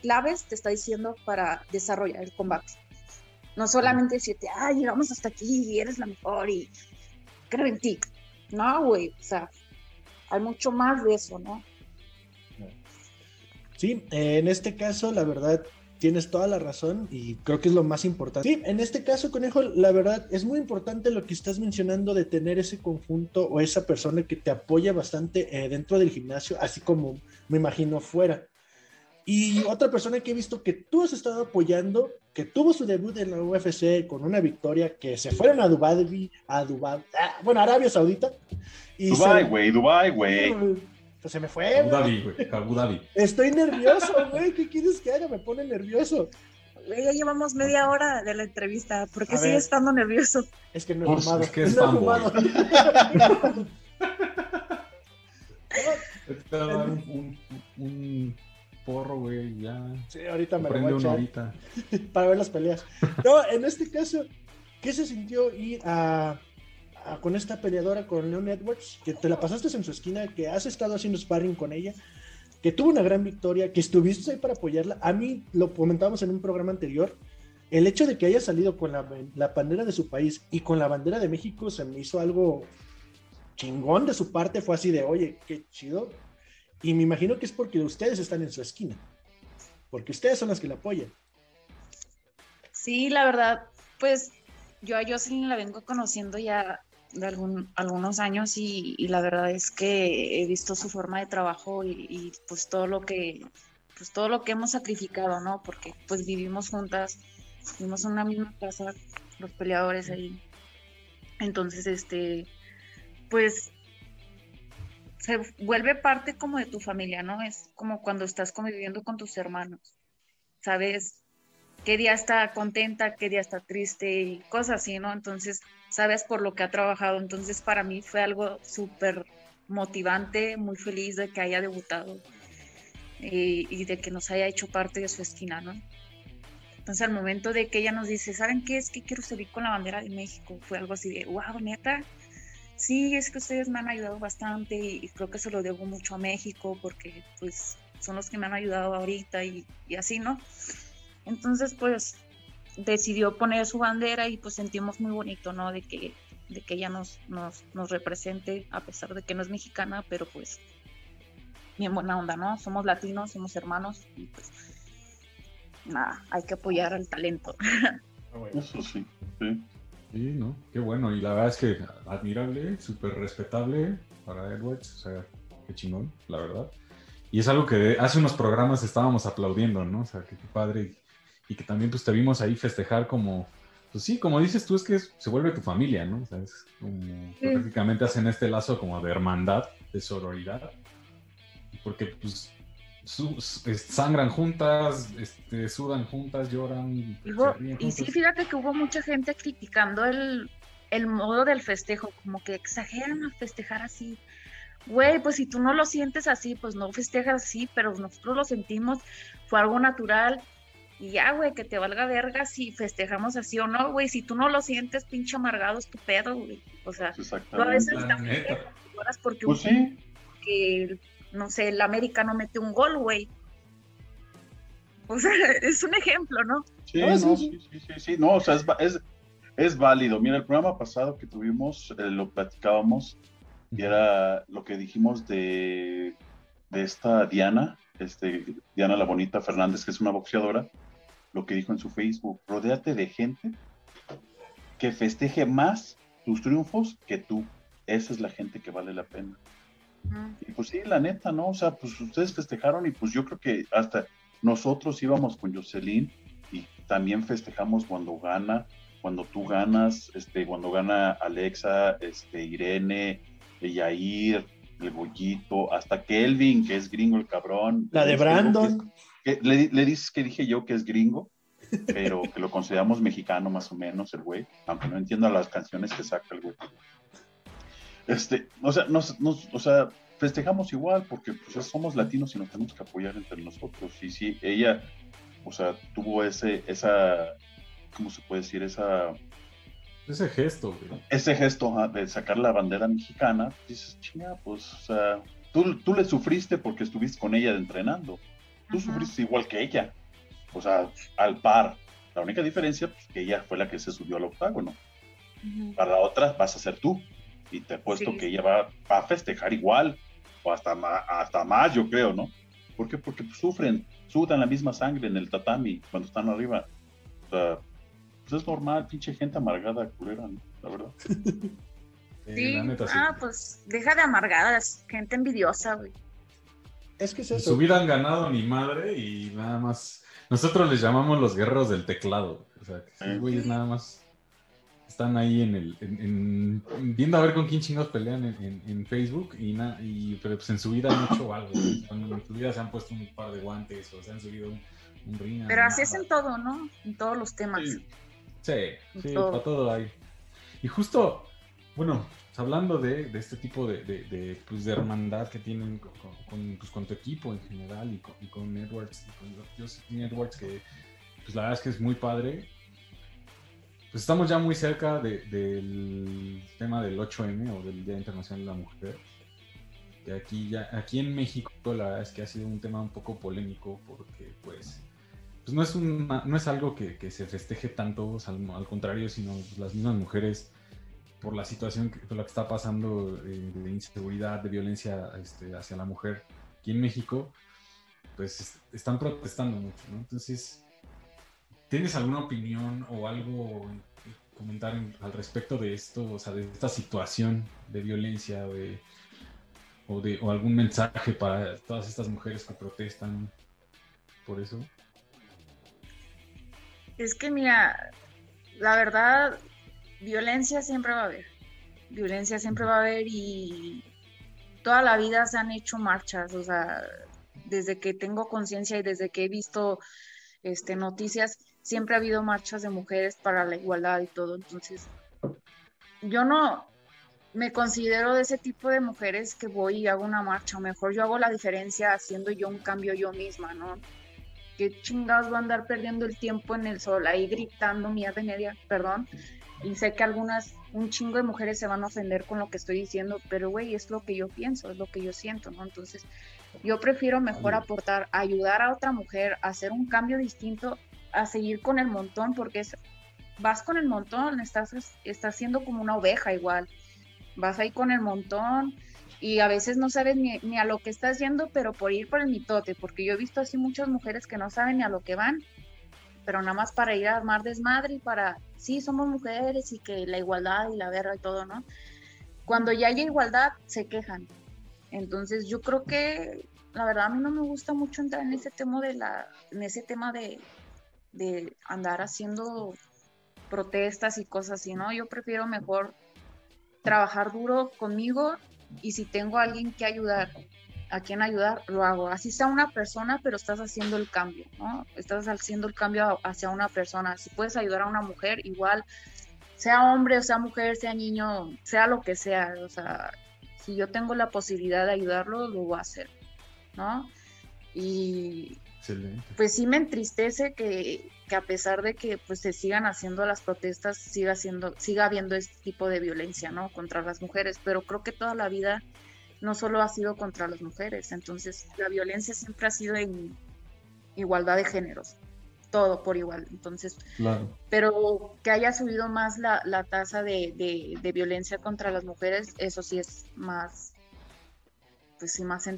claves te está diciendo para desarrollar el combate? No solamente decirte, ay, llegamos hasta aquí y eres la mejor y creo en ti. No, güey, o sea, hay mucho más de eso, ¿no? Sí, en este caso, la verdad, tienes toda la razón y creo que es lo más importante. Sí, en este caso, Conejo, la verdad es muy importante lo que estás mencionando de tener ese conjunto o esa persona que te apoya bastante eh, dentro del gimnasio, así como me imagino fuera. Y otra persona que he visto que tú has estado apoyando, que tuvo su debut en la UFC con una victoria, que se fueron a Dubai, a Dubai, ah, bueno, Arabia Saudita. Y Dubai, güey, Dubai, güey. Pues se me fue. Abu Dhabi, güey, Abu Dhabi. Estoy nervioso, güey, ¿qué quieres que haga? Me pone nervioso. Ya llevamos media hora de la entrevista. ¿Por qué sigue estando nervioso? Es que no he fumado. Es que es, fumado. Te va a dar un, un porro, güey, ya. Sí, ahorita me lo voy a echar ahorita. para ver las peleas. No, en este caso, ¿qué se sintió ir a, con esta peleadora, con Leon Edwards, que te la pasaste en su esquina, que has estado haciendo sparring con ella, que tuvo una gran victoria, que estuviste ahí para apoyarla? A mí, lo comentábamos en un programa anterior, el hecho de que haya salido con la, la bandera de su país y con la bandera de México se me hizo algo chingón de su parte, fue así de, oye, qué chido, y me imagino que es porque ustedes están en su esquina, porque ustedes son las que la apoyan. Sí, la verdad, pues yo a Jocelyn la vengo conociendo ya de algunos años y, la verdad es que he visto su forma de trabajo y, pues todo lo que pues todo lo que hemos sacrificado, ¿no? Porque pues vivimos juntas, vivimos en una misma casa, los peleadores ahí. Entonces, este, pues se vuelve parte como de tu familia, ¿no? Es como cuando estás conviviendo con tus hermanos. Sabes qué día está contenta, qué día está triste y cosas así, ¿no? Entonces, sabes por lo que ha trabajado. Entonces, para mí fue algo súper motivante, muy feliz de que haya debutado eh, y de que nos haya hecho parte de su esquina, ¿no? Entonces, al momento de que ella nos dice, ¿saben qué es que quiero salir con la bandera de México? Fue algo así de, wow, neta, sí, es que ustedes me han ayudado bastante y, creo que se lo debo mucho a México porque pues son los que me han ayudado ahorita y, así, ¿no? Entonces pues decidió poner su bandera y pues sentimos muy bonito, ¿no? De que, de que ella nos, nos, nos represente a pesar de que no es mexicana, pero pues bien buena onda, ¿no? Somos latinos, somos hermanos y pues nada, hay que apoyar al talento. Ah, Eso sí, sí. Sí, ¿no? Qué bueno. Y la verdad es que admirable, súper respetable para Edwards. O sea, qué chingón, la verdad. Y es algo que hace unos programas estábamos aplaudiendo, ¿no? O sea, que qué padre. Y, que también pues te vimos ahí festejar como, pues sí, como dices tú, es que se vuelve tu familia, ¿no? O sea, es como, prácticamente hacen este lazo como de hermandad, de sororidad. Porque pues sangran juntas, este, sudan juntas, lloran. Y, sí, fíjate que hubo mucha gente criticando el, modo del festejo, como que exageran a festejar así. Güey, pues si tú no lo sientes así, pues no festejas así, pero nosotros lo sentimos, fue algo natural. Y ya, güey, que te valga verga si festejamos así o no, güey. Si tú no lo sientes, pinche amargado, es tu pedo, güey. O sea, tú a veces también porque, pues sí. que no sé, el América no mete un gol, güey. O sea, es un ejemplo, ¿no? Sí, no, sí, sí, sí, sí, no, o sea, es, es, válido. Mira, el programa pasado que tuvimos, eh, lo platicábamos, y era lo que dijimos de, de esta Diana, este, Diana la Bonita Fernández, que es una boxeadora, lo que dijo en su Facebook, rodéate de gente que festeje más tus triunfos que tú. Esa es la gente que vale la pena. Y pues sí, la neta, ¿no? O sea, pues ustedes festejaron y pues yo creo que hasta nosotros íbamos con Jocelyn y también festejamos cuando gana, cuando tú ganas, este, cuando gana Alexa, este, Irene, Yair, el Goyito, hasta Kelvin, que es gringo el cabrón. La de Brandon. Le, le dices que dije yo que es gringo, pero que lo consideramos mexicano más o menos el güey, aunque no entiendo las canciones que saca el güey. Este, o sea, nos, o sea, festejamos igual porque pues, somos latinos y nos tenemos que apoyar entre nosotros. Y sí, ella, o sea, tuvo ese, esa, ¿cómo se puede decir? Esa... Ese gesto, Ese gesto de sacar la bandera mexicana, dices, chinga, pues, o sea, tú, tú le sufriste porque estuviste con ella entrenando. Tú sufriste igual que ella. O sea, al par. La única diferencia, pues, que ella fue la que se subió al octágono. Para la otra vas a ser tú y te he puesto que ella va, a festejar igual, o hasta más, hasta más, yo creo, ¿no? ¿Por qué? Porque sufren, sudan la misma sangre en el tatami cuando están arriba. O sea, pues es normal, pinche gente amargada, culera, ¿no? La verdad. Sí, ah, pues deja de amargadas, gente envidiosa, güey. Es que es eso. Su vida han ganado ni madre y nada más. Nosotros les llamamos los guerreros del teclado. O sea, que güey, es nada más están ahí en el viendo a ver con quién chingados pelean en, Facebook y, na, y pero pues en su vida han hecho algo. En su vida se han puesto un par de guantes o se han subido un, ring pero así es en todo no en todos los temas. Sí. Sí, para todo hay. Y justo bueno hablando de, este tipo de, de, pues, de hermandad que tienen con, pues, con, tu equipo en general y con, y Edwards y con Edwards que pues la verdad es que es muy padre pues estamos ya muy cerca del tema del 8M o del Día Internacional de la Mujer. Que aquí, ya, aquí en México la verdad es que ha sido un tema un poco polémico porque pues, pues no, es no es algo que, se festeje tanto, al, contrario, sino las mismas mujeres por la situación que, por que está pasando eh, de inseguridad, de violencia este, hacia la mujer aquí en México, pues están protestando mucho, ¿no? Entonces, ¿Tienes alguna opinión o algo comentar al respecto de esto, o sea, de esta situación de violencia o, de, o algún mensaje para todas estas mujeres que protestan por eso? Es que mira, la verdad, violencia siempre va a haber. Violencia siempre va a haber y toda la vida se han hecho marchas, o sea, desde que tengo conciencia y desde que he visto este, noticias, siempre ha habido marchas de mujeres para la igualdad y todo. Entonces, yo no me considero de ese tipo de mujeres que voy y hago una marcha, o mejor yo hago la diferencia haciendo yo un cambio yo misma, ¿no? ¿Qué chingados voy a andar perdiendo el tiempo en el sol ahí gritando mierda de media, perdón? Y sé que algunas, un chingo de mujeres se van a ofender con lo que estoy diciendo, pero güey, es lo que yo pienso, es lo que yo siento, ¿no? Entonces, yo prefiero mejor aportar, ayudar a otra mujer a hacer un cambio distinto a seguir con el montón, porque es, vas con el montón, estás, estás siendo como una oveja igual, vas ahí con el montón y a veces no sabes ni, ni, a lo que estás yendo, pero por ir por el mitote, porque yo he visto así muchas mujeres que no saben ni a lo que van, pero nada más para ir a armar desmadre y para, sí, somos mujeres y que la igualdad y la guerra y todo, ¿no? Cuando ya hay igualdad, se quejan. Entonces yo creo que la verdad a mí no me gusta mucho entrar en ese tema de la, en ese tema de, de andar haciendo protestas y cosas así, ¿no? Yo prefiero mejor trabajar duro conmigo y si tengo a alguien que ayudar, a quien ayudar, lo hago. Así sea una persona, pero estás haciendo el cambio, ¿no? Estás haciendo el cambio hacia una persona. Si puedes ayudar a una mujer, igual, sea hombre sea mujer, sea niño, sea lo que sea, o sea, si yo tengo la posibilidad de ayudarlo, lo voy a hacer, ¿no? Y, pues sí me entristece que, a pesar de que pues se sigan haciendo las protestas, siga siendo, siga habiendo este tipo de violencia, ¿no? Contra las mujeres, pero creo que toda la vida no solo ha sido contra las mujeres, entonces la violencia siempre ha sido en igualdad de géneros, todo por igual, entonces, pero que haya subido más la, tasa de, violencia contra las mujeres, eso sí es más, pues sí, más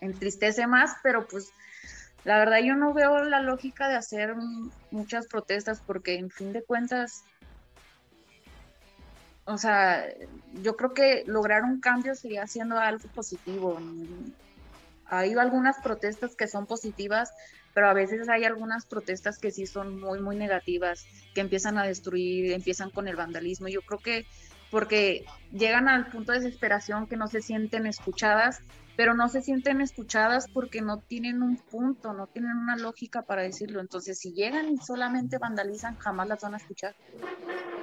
entristece más, pero pues la verdad yo no veo la lógica de hacer muchas protestas porque en fin de cuentas o sea, yo creo que lograr un cambio sería haciendo algo positivo. Hay algunas protestas que son positivas, pero a veces hay algunas protestas que sí son muy, muy negativas, que empiezan a destruir, empiezan con el vandalismo. Yo creo que porque llegan al punto de desesperación que no se sienten escuchadas, pero no se sienten escuchadas porque no tienen un punto, no tienen una lógica para decirlo. Entonces, si llegan y solamente vandalizan, jamás las van a escuchar.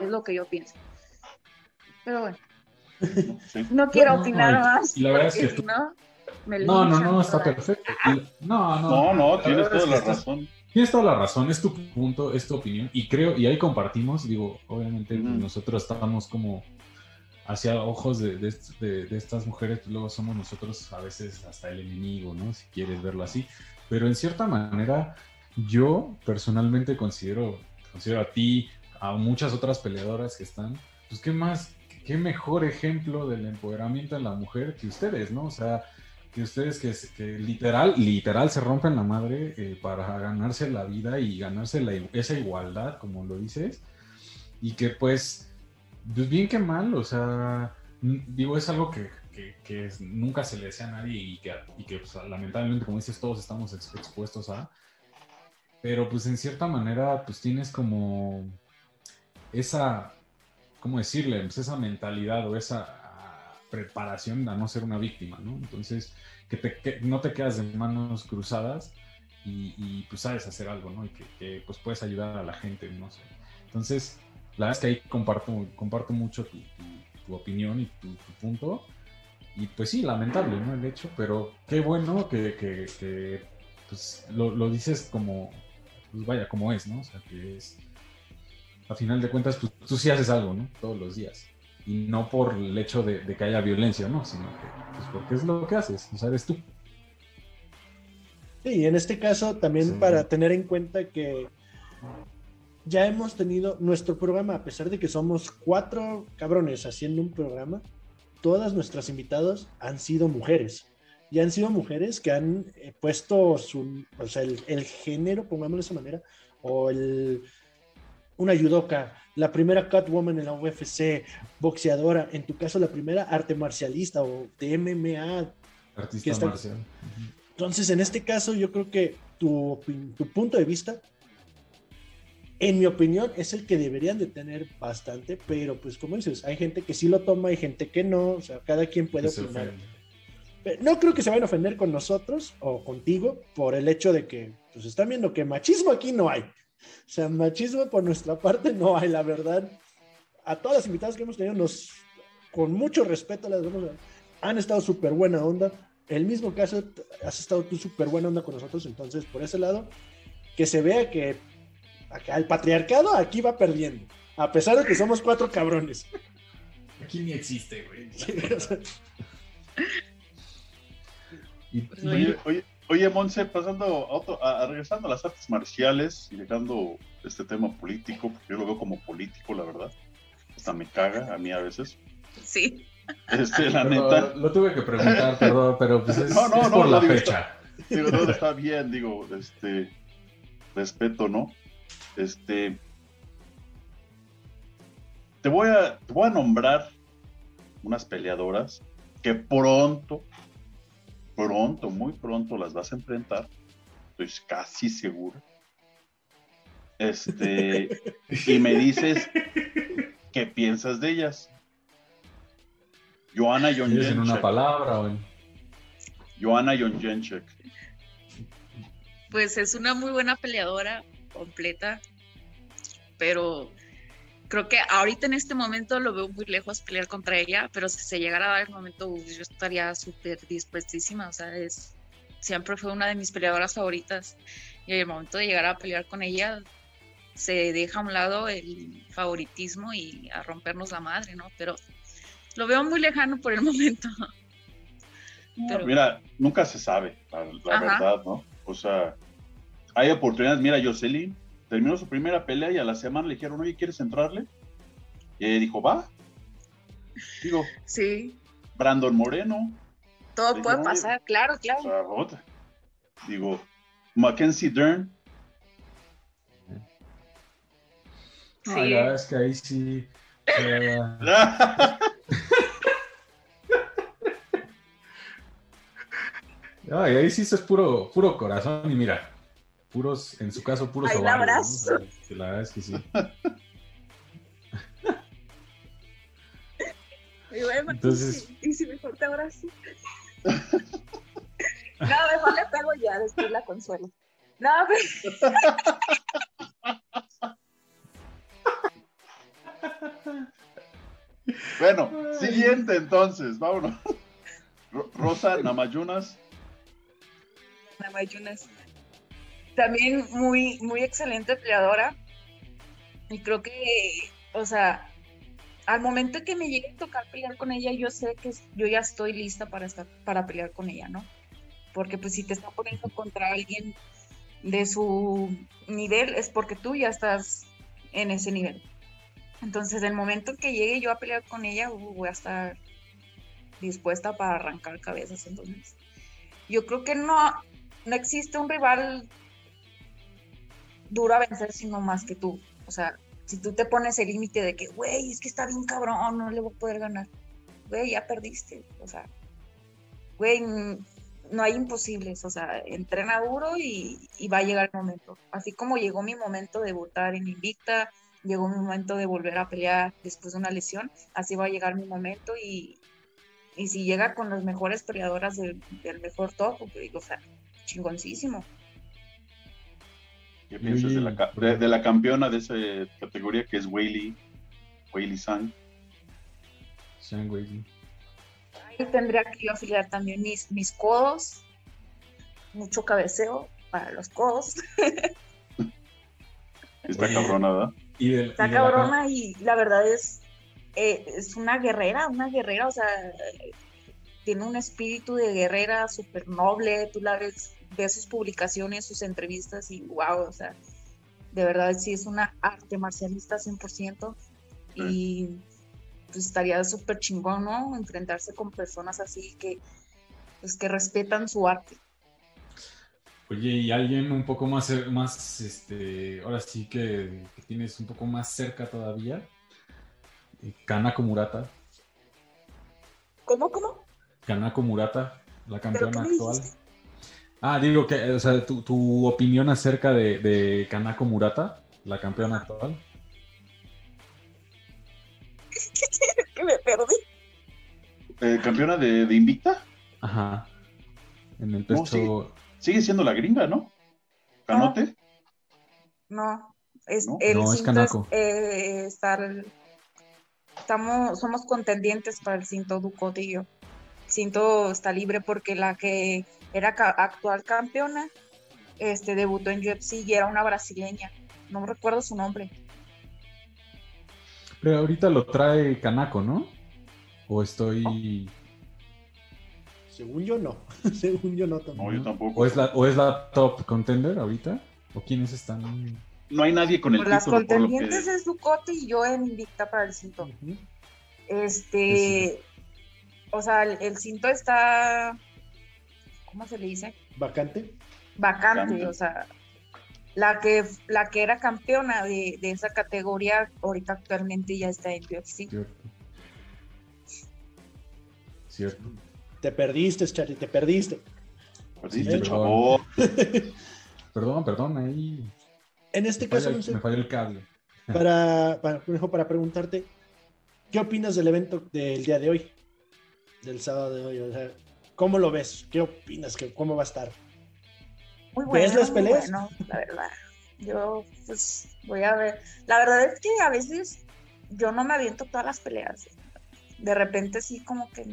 Es lo que yo pienso. Pero bueno, no quiero opinar más. la verdad es que tú... no, no, no, no, está perfecto. No, no, no, no, tienes toda la razón. Tienes toda la razón, es tu punto, es tu opinión, y creo, y ahí compartimos, digo, obviamente nosotros estamos como hacia ojos de, de, de, estas mujeres, luego somos nosotros a veces hasta el enemigo, ¿no? Si quieres verlo así. Pero en cierta manera, yo personalmente considero, considero a ti, a muchas otras peleadoras que están, pues qué más, qué mejor ejemplo del empoderamiento de la mujer que ustedes, ¿no? O sea, que ustedes que, literal, literal se rompen la madre eh, para ganarse la vida y ganarse esa igualdad, como lo dices, y que pues, pues bien que mal, o sea, digo, es algo que, nunca se le desea a nadie y que, y que pues, lamentablemente, como dices, todos estamos expuestos a, pero pues en cierta manera, pues tienes como esa, ¿cómo decirle? Pues esa mentalidad o esa preparación a no ser una víctima, ¿no? Entonces, que, te, no te quedas de manos cruzadas y, pues sabes hacer algo, ¿no? Y que, pues puedes ayudar a la gente, no sé. Entonces, la verdad es que ahí comparto, comparto mucho tu, opinión y tu, punto. Y pues sí, lamentable, ¿no? El hecho, pero qué bueno que, pues, lo, lo, dices como, pues vaya, como es, ¿no? O sea, que es, a final de cuentas, pues tú sí haces algo, ¿no? Todos los días y no por el hecho de, que haya violencia, ¿no? Sino que, pues porque es lo que haces, o sea, eres tú. Sí, en este caso también para tener en cuenta que ya hemos tenido nuestro programa, a pesar de que somos cuatro cabrones haciendo un programa, todas nuestras invitados han sido mujeres. Y han sido mujeres que han eh, puesto su, o sea, el, el género, pongámoslo de esa manera, o el, una judoka, la primera Catwoman en la UFC, boxeadora, en tu caso la primera arte marcialista o de MMA. Artista marcial. Entonces, en este caso, yo creo que tu, tu punto de vista, en mi opinión, es el que deberían de tener bastante, pero pues como dices, hay gente que sí lo toma, hay gente que no, o sea, cada quien puede opinar. No creo que se vayan a ofender con nosotros o contigo por el hecho de que pues están viendo que machismo aquí no hay. O sea, machismo por nuestra parte no hay, la verdad. A todas las invitadas que hemos tenido, nos, con mucho respeto, las han estado súper buena onda. El mismo caso, has estado tú súper buena onda con nosotros, entonces, por ese lado, que se vea que el patriarcado aquí va perdiendo, a pesar de que somos cuatro cabrones. Aquí ni existe, güey. oye, oye, Oye, Monse, pasando a, regresando a las artes marciales y dejando este tema político, porque yo lo veo como político, la verdad. Hasta me caga a mí a veces. Sí. Este, la neta. Lo tuve que preguntar, perdón, pero pues es, no, no, no, por la fecha. Está, digo, no, está bien, digo, este, respeto, ¿no? Este, te voy a, te voy a nombrar unas peleadoras que pronto pronto, muy pronto las vas a enfrentar. Estoy casi seguro. Este, y me dices qué piensas de ellas. Joana Jonjenchek. en una palabra o Joana Jonjenchek. Pues es una muy buena peleadora, completa, pero creo que ahorita en este momento lo veo muy lejos pelear contra ella, pero si se llegara a dar el momento, yo estaría súper dispuestísima, o sea, es, siempre fue una de mis peleadoras favoritas y en el momento de llegar a pelear con ella se deja a un lado el favoritismo y a rompernos la madre, ¿no? Pero lo veo muy lejano por el momento. Mira, nunca se sabe, la, verdad, ¿no? O sea, hay oportunidades, mira, Jocelyn terminó su primera pelea y a la semana le dijeron, oye, ¿quieres entrarle? Y ella dijo, va. Digo, sí. Brandon Moreno. Todo puede pasar, claro, claro. digo, Mackenzie Dern. Sí. la verdad es que ahí sí. Ay, ahí sí es puro, puro corazón y mira, puros, en su caso, puros Ay, ovarios, abrazo. ¿no? La verdad es que sí. Y bueno, Entonces- ¿y si mejor te abrazo? no, mejor le pego ya, después la consuelo. No, pero... Bueno, siguiente entonces, vámonos. Ro- Rosa Namayunas, Namayunas. También muy, muy excelente peleadora. Y creo que, o sea, al momento que me llegue a tocar pelear con ella, yo sé que yo ya estoy lista para estar, para pelear con ella, ¿no? Porque pues si te está poniendo contra alguien de su nivel, es porque tú ya estás en ese nivel. Entonces, el momento que llegue yo a pelear con ella, uh, voy a estar dispuesta para arrancar cabezas. Entonces, yo creo que no, no existe un rival duro a vencer sino más que tú. O sea, si tú te pones el límite de que, güey, es que está bien cabrón, no le voy a poder ganar. Güey, ya perdiste. O sea, güey, no hay imposibles. O sea, entrena duro y, va a llegar el momento. Así como llegó mi momento de debutar en Invicta, llegó mi momento de volver a pelear después de una lesión, así va a llegar mi momento y, si llega con las mejores peleadoras del, del mejor top, o sea, chingoncísimo. ¿Qué piensas de la, de, de la campeona de esa categoría que es Whaley, Whaley Sang? Sean Whaley. Ahí tendría que yo afiliar también mis, mis codos, mucho cabeceo para los codos. Está Oye. cabrona, ¿verdad? Y del- y Está la- cabrona y la verdad es, eh, es una guerrera, una guerrera, o sea, tiene un espíritu de guerrera súper noble, tú la ves, ves sus publicaciones, sus entrevistas y wow, o sea, de verdad sí es una arte marcialista 100% y pues estaría súper chingón, ¿no? Enfrentarse con personas así que, pues, que respetan su arte. Oye, y alguien un poco más, más este, ahora sí que, que tienes un poco más cerca todavía. Eh, Kanako Murata. ¿Cómo, cómo? Kanako Murata, la campeona actual. dijiste? Ah, digo que, o sea, tu, tu opinión acerca de, de Kanako Murata, la campeona actual. que me perdí. Eh, ¿Campeona de, de Invicta? Ajá. En el No, peso. Sigue siendo la gringa, ¿no? ¿Canote? No, es ¿No? el No, es Kanako. eh, estar- estamos, somos contendientes para el cinto yo. El cinto está libre porque la que era ca- actual campeona este, debutó en UFC y era una brasileña. No recuerdo su nombre. Pero ahorita lo trae Kanako, ¿no? O estoy. Según yo, no. Según yo, no No, tampoco. yo tampoco. ¿O es la, o es la top contender ahorita? ¿O quiénes están? No hay nadie con el Por las título, por lo que... contendientes es Ducote y yo en Invicta para el cinto. Este, o sea, el, el cinto está, ¿cómo se le dice? Vacante. vacante, Vacante. o sea, la que, la que era campeona de, de esa categoría, ahorita actualmente ya está en UFC. Cierto. Cierto. Te perdiste, Charlie, te perdiste. Perdiste, Sí, chavo. Perdón, perdón, ahí. En este me, caso, falla, Monse, me falló el cable. para, para, para preguntarte, ¿qué opinas del evento del día de hoy? Del sábado de hoy. O sea, ¿cómo lo ves? ¿Qué opinas? ¿Qué- ¿Cómo va a estar? Muy ¿Ves bueno, las muy peleas? bueno, la verdad. Yo, pues, voy a ver. La verdad es que a veces yo no me aviento todas las peleas. De repente sí como que,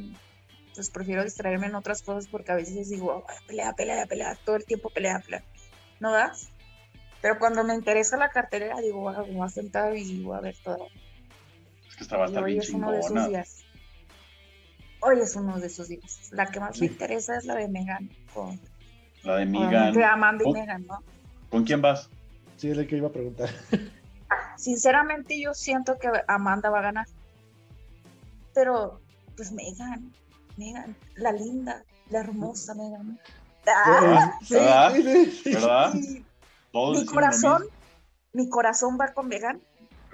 pues, prefiero distraerme en otras cosas porque a veces digo, "Oh, pelea, pelea, pelea, todo el tiempo pelea, pelea. ¿No das? Pero cuando me interesa la cartelera, digo, "Ah, me voy a sentar y voy a ver todo. Es que estar hoy bien es uno de esos chingona. Hoy es uno de esos días. La que más me interesa es la de Megan. Con, La de Megan. Amanda y. Megan, ¿no? ¿Con quién vas? Sí, es el que iba a preguntar. Sinceramente, yo siento que Amanda va a ganar. Pero, pues Megan, Megan, la linda, la hermosa Megan. Ah, Sí, ¿Verdad? sí. ¿Verdad? sí. Todos Mi corazón, mi corazón va con Megan,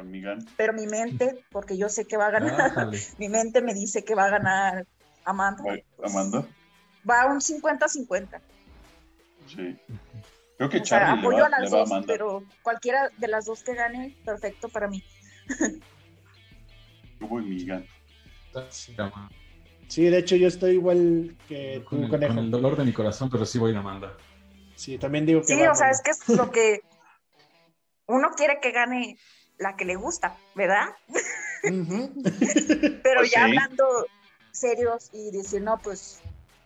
con Megan. Pero mi mente, porque yo sé que va a ganar, Ájale. mi mente me dice que va a ganar Amanda. Amanda. Va a un 50-50. Sí. Creo que O sea, Charlie le apoyo va, a las le va a dos, Amanda. pero cualquiera de las dos que gane, perfecto para mí. Yo voy Megan. Sí, de hecho yo estoy igual que Con tú, el, conejo. con el dolor de mi corazón, pero sí voy a Amanda. Sí, también digo que Sí, va o sea, es que es lo que uno quiere que gane la que le gusta, ¿verdad? Pero Pues ya sí. hablando serios y decir, no, pues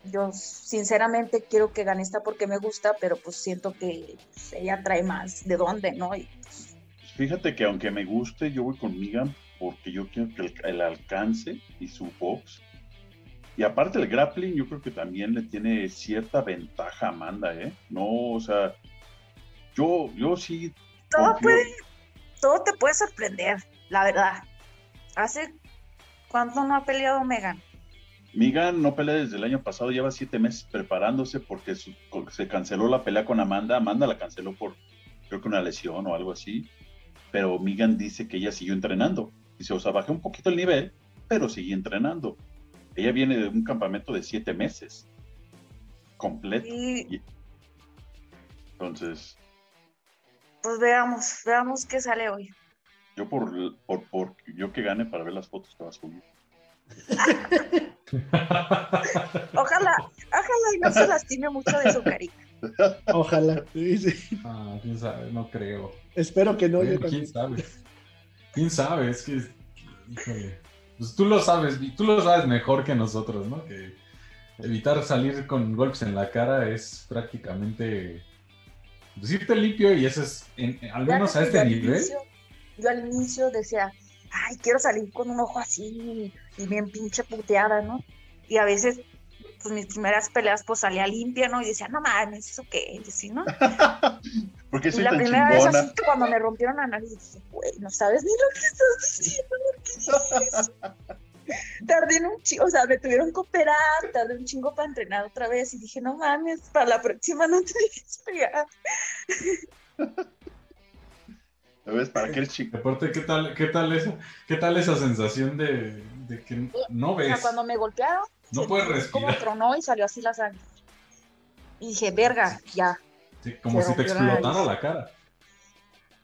yo sinceramente quiero que gane esta porque me gusta, pero pues siento que pues, ella trae más de dónde, ¿no? Y, pues, Fíjate que aunque me guste, yo voy con Megan porque yo quiero que el, el alcance y su box. Y aparte el grappling, yo creo que también le tiene cierta ventaja a Amanda, ¿eh? No, o sea, yo, yo sí todo confío- puede, todo te puede sorprender, la verdad. ¿Hace cuánto no ha peleado Megan? Megan no pelea desde el año pasado, lleva siete meses preparándose porque su- se canceló la pelea con Amanda. Amanda la canceló por, creo que una lesión o algo así. Pero Megan dice que ella siguió entrenando. Dice, o sea, bajé un poquito el nivel, pero seguí entrenando. Ella viene de un campamento de siete meses. Completo. Entonces, pues veamos, veamos qué sale hoy. yo por, por, por yo que gane para ver las fotos que va a subir. Ojalá, ojalá y no se lastime mucho de su carita. Ojalá. Sí, sí. Ah, quién sabe, no creo. Espero que no. yo. ¿Quién sabe? ¿Quién sabe? Es que, híjole, pues tú lo sabes, tú lo sabes mejor que nosotros, ¿no? Que evitar salir con golpes en la cara es prácticamente decirte limpio y eso es, en- al menos a este nivel, inicio- yo al inicio decía, ay, quiero salir con un ojo así y bien pinche puteada, ¿no? Y a veces, pues mis primeras peleas, pues salía limpia, ¿no? Y decía, no mames, ¿eso qué es? ¿Sí, no? ¿Por qué Y soy la tan primera vez así que cuando me rompieron la nariz, dije, güey, no sabes ni lo que estás diciendo, ¿por qué dices eso?". Tardé en un chingo, o sea, me tuvieron que operar, tardé un chingo para entrenar otra vez y dije, no mames, para la próxima no te dejes pegar. ¿Sabes? ¿Para qué eres chica? aparte, ¿qué tal, qué tal, esa, qué tal esa sensación de, de que no O sea, ves, cuando me golpearon, no puedes como respirar, tronó y salió así la sangre. Y dije, verga, ya. sí, como se si te la explotara la cara.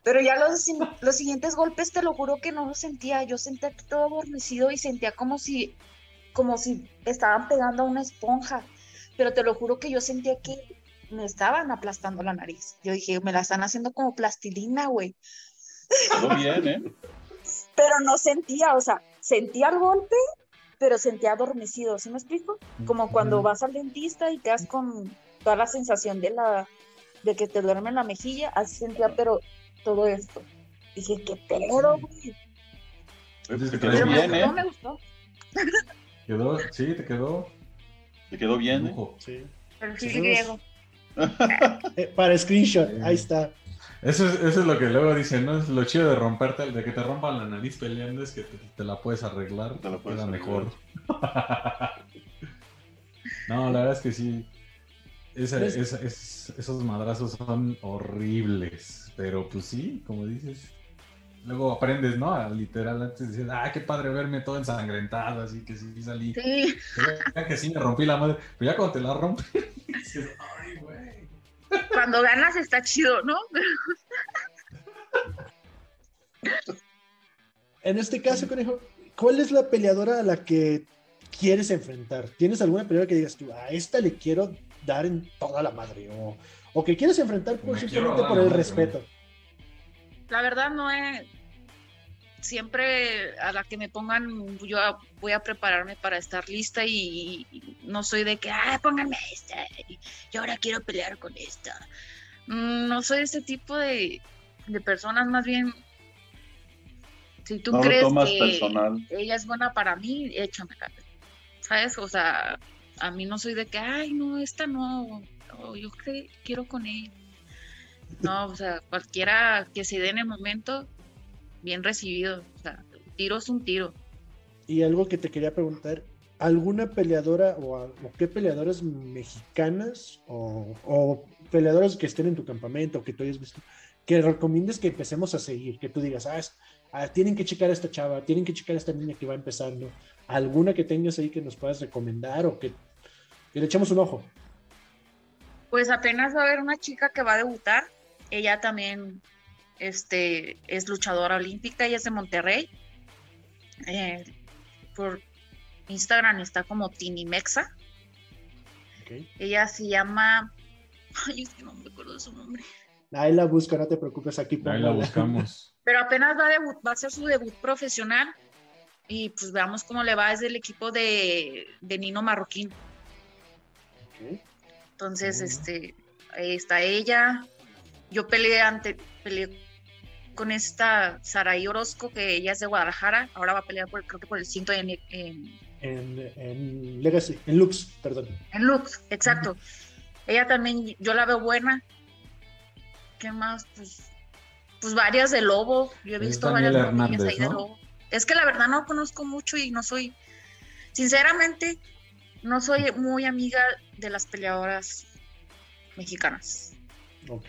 Pero ya los, los siguientes golpes, te lo juro que no lo sentía. Yo sentía todo adormecido y sentía como si, como si estaban pegando a una esponja. Pero te lo juro que yo sentía que me estaban aplastando la nariz. Yo dije, me la están haciendo como plastilina, güey. Quedó bien, ¿eh? Pero no sentía, o sea, sentía el golpe, pero sentía adormecido, ¿sí me explico? Como cuando vas al dentista y quedas con toda la sensación de la de que te duerme en la mejilla, así sentía, pero todo esto. Dije, qué pedo, güey. Te que quedó Pero me bien, gustó, ¿eh? me gustó. Quedó, sí, te quedó Te quedó bien, ¿eh? lujo. Sí. Perfil Sí, griego. Eh, para screenshot, Sí. ahí está. Eso es, eso es lo que luego dicen, ¿no? Es lo chido de romperte, de que te rompan la nariz peleando, es que te, te la puedes arreglar, Te la puedes queda arreglar. mejor. no, la verdad es que sí. Esa- Pues- esa- es- esos madrazos son horribles, pero pues sí, como dices. Luego aprendes, ¿no? A literal antes decir, ah, qué padre verme todo ensangrentado, así que sí salí. Sí, que sí me rompí la madre, pero ya cuando te la rompes, dices, ay, güey. cuando ganas está chido, ¿no? En este caso, conejo, ¿cuál es la peleadora a la que quieres enfrentar? ¿Tienes alguna peleadora que digas tú, a esta le quiero dar en toda la madre? O, o que quieres enfrentar por, simplemente por el madre, respeto. La verdad no es siempre a la que me pongan yo voy a prepararme para estar lista y, y no soy de que ah pónganme esta y yo ahora quiero pelear con esta Mm, no soy ese tipo de, de personas más bien si tú No crees tomas que personal. ella es buena para mí échamela sabes o sea a mí no soy de que ay no esta no o yo cre- quiero con ella no, o sea, cualquiera que se dé en el momento, bien recibido. O sea, tiro es un tiro. Y algo que te quería preguntar, ¿alguna peleadora o qué peleadoras mexicanas o, o peleadoras que estén en tu campamento o que tú hayas visto que recomiendes que empecemos a seguir, que tú digas, ah, ah, tienen que checar a esta chava, tienen que checar a esta niña que va empezando, alguna que tengas ahí que nos puedas recomendar o que, le echemos un ojo. Pues apenas va a haber una chica que va a debutar, ella también este, es luchadora olímpica, ella es de Monterrey. Eh, por Instagram está como Tini Mexa. Ella se llama. Ay, es que no me acuerdo de su nombre. Ahí la busca, no te preocupes, aquí. Ahí la buscamos. Pero apenas va a, va a hacer su debut profesional y pues veamos cómo le va. Es del equipo de, Nino Marroquín. Entonces, este, ahí está ella. Yo peleé ante, peleé con esta Saraí Orozco, que ella es de Guadalajara, ahora va a pelear por, creo que por el cinto en, en, en, Legacy, en Lux, perdón. En Lux, exacto. Ella también, yo la veo buena. ¿Qué más? Pues, pues varias de Lobo, yo he visto varias ahí de Lobo. Es que la verdad no conozco mucho y no soy, sinceramente, no soy muy amiga de las peleadoras mexicanas. Ok.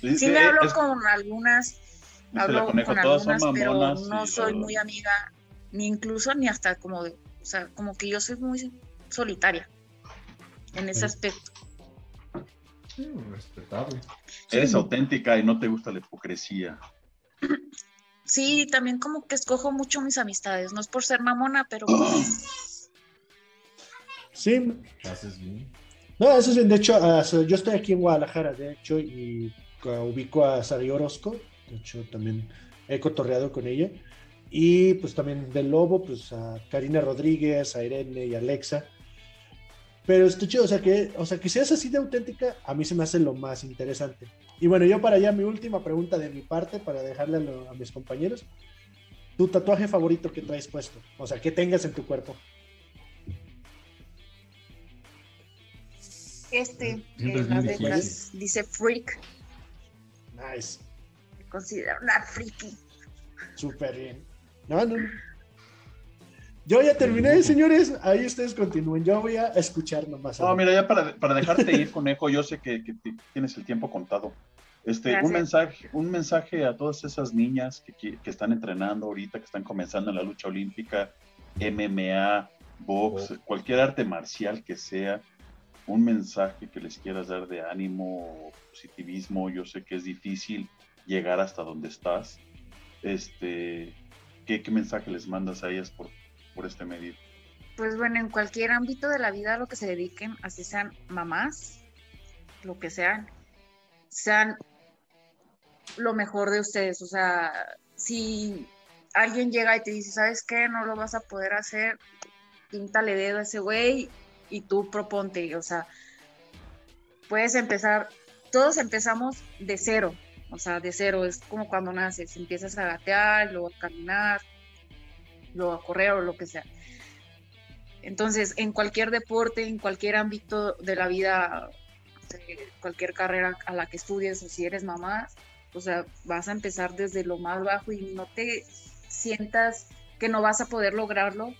sí, me hablo con algunas, hablo con algunas, pero no soy muy amiga, ni incluso ni hasta como, o sea, como que yo soy muy solitaria en ese aspecto. Respetable. Eres auténtica y no te gusta la hipocresía. Sí, también como que escojo mucho mis amistades, no es por ser mamona, pero... Sí. Haces bien. No, eso es, de hecho, ah, yo estoy aquí en Guadalajara, de hecho, y ubico a Sari Orozco, de hecho, también he cotorreado con ella. Y pues también del Lobo, pues a Karina Rodríguez, a Irene y Alexa. Pero estoy chido, o sea, que, o sea, que seas así de auténtica, a mí se me hace lo más interesante. Y bueno, yo para allá mi última pregunta de mi parte, para dejarle a, a mis compañeros. ¿Tu tatuaje favorito que traes puesto? O sea, que tengas en tu cuerpo. Este, en las letras, dice freak. Nice. Me considero una freaky. Súper bien. No, no, no. Yo ya terminé, señores. Ahí ustedes continúen. Yo voy a escuchar nomás. No, mira, ya para, para dejarte ir, conejo, yo sé que, tienes el tiempo contado. Este, un mensaje, un mensaje a todas esas niñas que, que, están entrenando ahorita, que están comenzando en la lucha olímpica, MMA, box, cualquier arte marcial que sea un mensaje que les quieras dar de ánimo, positivismo. Yo sé que es difícil llegar hasta donde estás. Este, ¿qué, mensaje les mandas a ellas por, por este medio? Pues bueno, en cualquier ámbito de la vida a lo que se dediquen, así sean mamás, lo que sean, sean lo mejor de ustedes. O sea, si alguien llega y te dice, ¿sabes qué? No lo vas a poder hacer, píntale dedo a ese güey y tú proponte, o sea, puedes empezar, todos empezamos de cero, o sea, de cero, es como cuando naces, empiezas a gatear, luego a caminar, luego a correr o lo que sea. Entonces, en cualquier deporte, en cualquier ámbito de la vida, cualquier carrera a la que estudies o si eres mamá, o sea, vas a empezar desde lo más bajo y no te sientas que no vas a poder lograrlo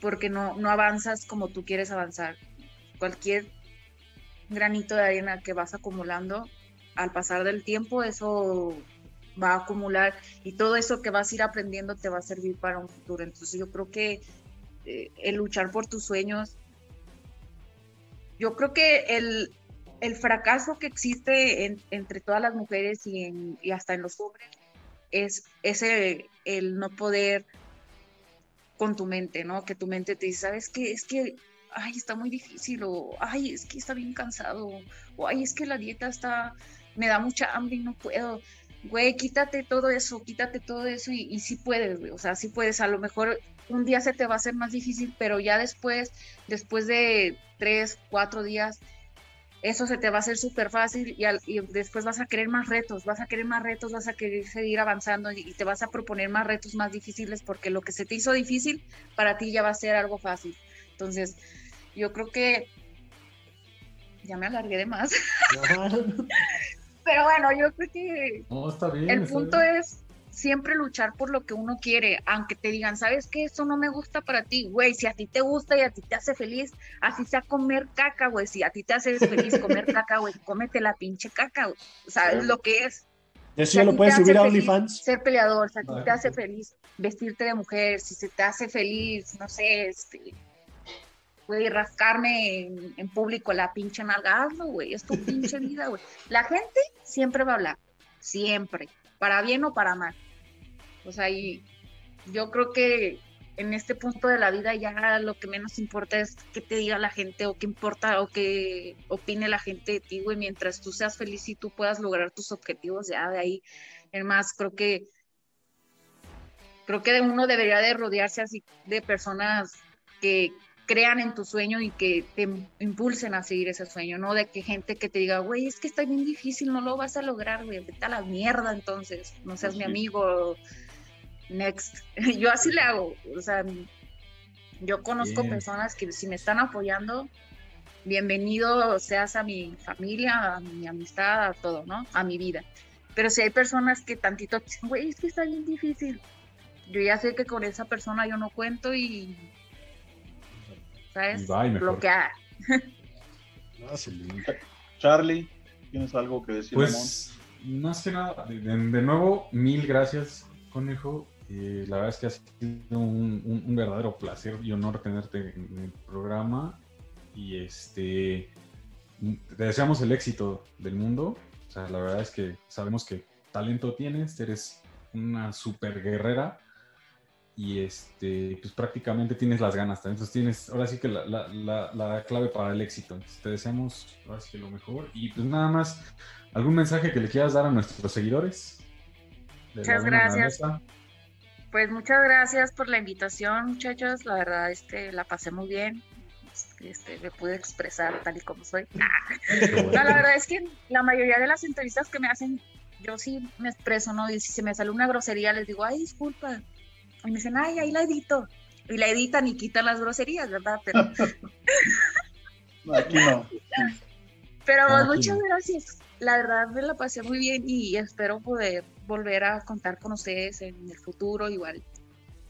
porque no, no avanzas como tú quieres avanzar. Cualquier granito de arena que vas acumulando, al pasar del tiempo, eso va a acumular y todo eso que vas a ir aprendiendo te va a servir para un futuro. Entonces yo creo que eh, el luchar por tus sueños, yo creo que el, el fracaso que existe entre todas las mujeres y, hasta en los hombres es ese el no poder con tu mente, ¿no? Que tu mente te dice, ¿sabes qué? Es que, ay, está muy difícil, o, ay, es que está bien cansado, o, ay, es que la dieta está, me da mucha hambre y no puedo. Güey, quítate todo eso, quítate todo eso y, sí puedes, güey, o sea, sí puedes. A lo mejor un día se te va a hacer más difícil, pero ya después, después de tres, cuatro días, eso se te va a hacer súper fácil y, después vas a querer más retos, vas a querer más retos, vas a querer seguir avanzando y, te vas a proponer más retos más difíciles porque lo que se te hizo difícil para ti ya va a ser algo fácil. Entonces, yo creo que ya me alargué de más. Pero bueno, yo creo que no, está bien, el punto es siempre luchar por lo que uno quiere, aunque te digan, ¿sabes qué? Esto no me gusta para ti, güey, si a ti te gusta y a ti te hace feliz, así sea comer caca, güey, si a ti te hace feliz comer caca, güey, cómete la pinche caca, güey. o sea, es lo que es. Eso ya lo puedes subir a OnlyFans. Ser peleador, si a ti te hace feliz vestirte de mujer, si se te hace feliz, no sé, este, güey, rascarme en, público la pinche nalga, hazlo, güey, es tu pinche vida, güey. La gente siempre va a hablar, siempre, para bien o para mal. O sea, y yo creo que en este punto de la vida ya lo que menos importa es qué te diga la gente o qué importa o qué opine la gente de ti, güey, mientras tú seas feliz y tú puedas lograr tus objetivos, ya de ahí, es más, creo que creo que uno debería de rodearse así de personas que crean en tu sueño y que te impulsen a seguir ese sueño, no de que gente que te diga, güey, es que está bien difícil, no lo vas a lograr, güey, vete a la mierda entonces, no seas mi amigo, next. Yo así le hago, o sea, yo conozco personas que si me están apoyando, bienvenido seas a mi familia, a mi amistad, a todo, ¿no? A mi vida. Pero si hay personas que tantito dicen, güey, es que está bien difícil, yo ya sé que con esa persona yo no cuento y, ¿sabes? Bloquear. Charlie, ¿tienes algo que decir? Pues, más que nada, de, de nuevo, mil gracias, conejo la verdad es que ha sido un, verdadero placer y honor tenerte en el programa. Y este te deseamos el éxito del mundo. O sea, la verdad es que sabemos que talento tienes, eres una super guerrera y este, pues prácticamente tienes las ganas también. Entonces tienes ahora sí que la, la, la, clave para el éxito. Entonces te deseamos ahora sí que lo mejor. Y pues nada más, ¿algún mensaje que le quieras dar a nuestros seguidores? Muchas gracias pues muchas gracias por la invitación, muchachos. La verdad, este, la pasé muy bien. Este, me pude expresar tal y como soy. la verdad es que la mayoría de las entrevistas que me hacen, yo sí me expreso, ¿no? Y si se me sale una grosería, les digo, ay, disculpa. Y me dicen, ay, ahí la edito. Y la editan y quitan las groserías, ¿verdad? Pero... Aquí no. Pero muchas gracias. La verdad me la pasé muy bien y espero poder volver a contar con ustedes en el futuro, igual.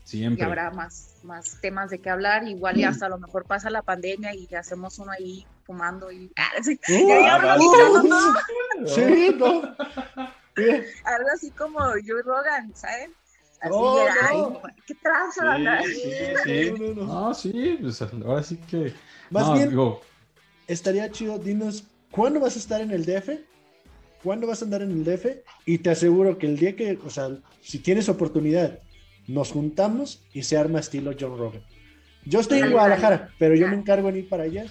Siempre. Y habrá más, más temas de qué hablar, igual y hasta a lo mejor pasa la pandemia y hacemos uno ahí fumando y... Algo así como Joe Rogan, ¿saben? Así oh, qué tranza, sí, No, sí, pues ahora sí que... Más bien, estaría chido, dinos, ¿cuándo vas a estar en el DF? ¿cuándo vas a andar en el DF? Y te aseguro que el día que, o sea, si tienes oportunidad, nos juntamos y se arma estilo John Rogan. Yo estoy en Guadalajara, pero yo me encargo en ir para allá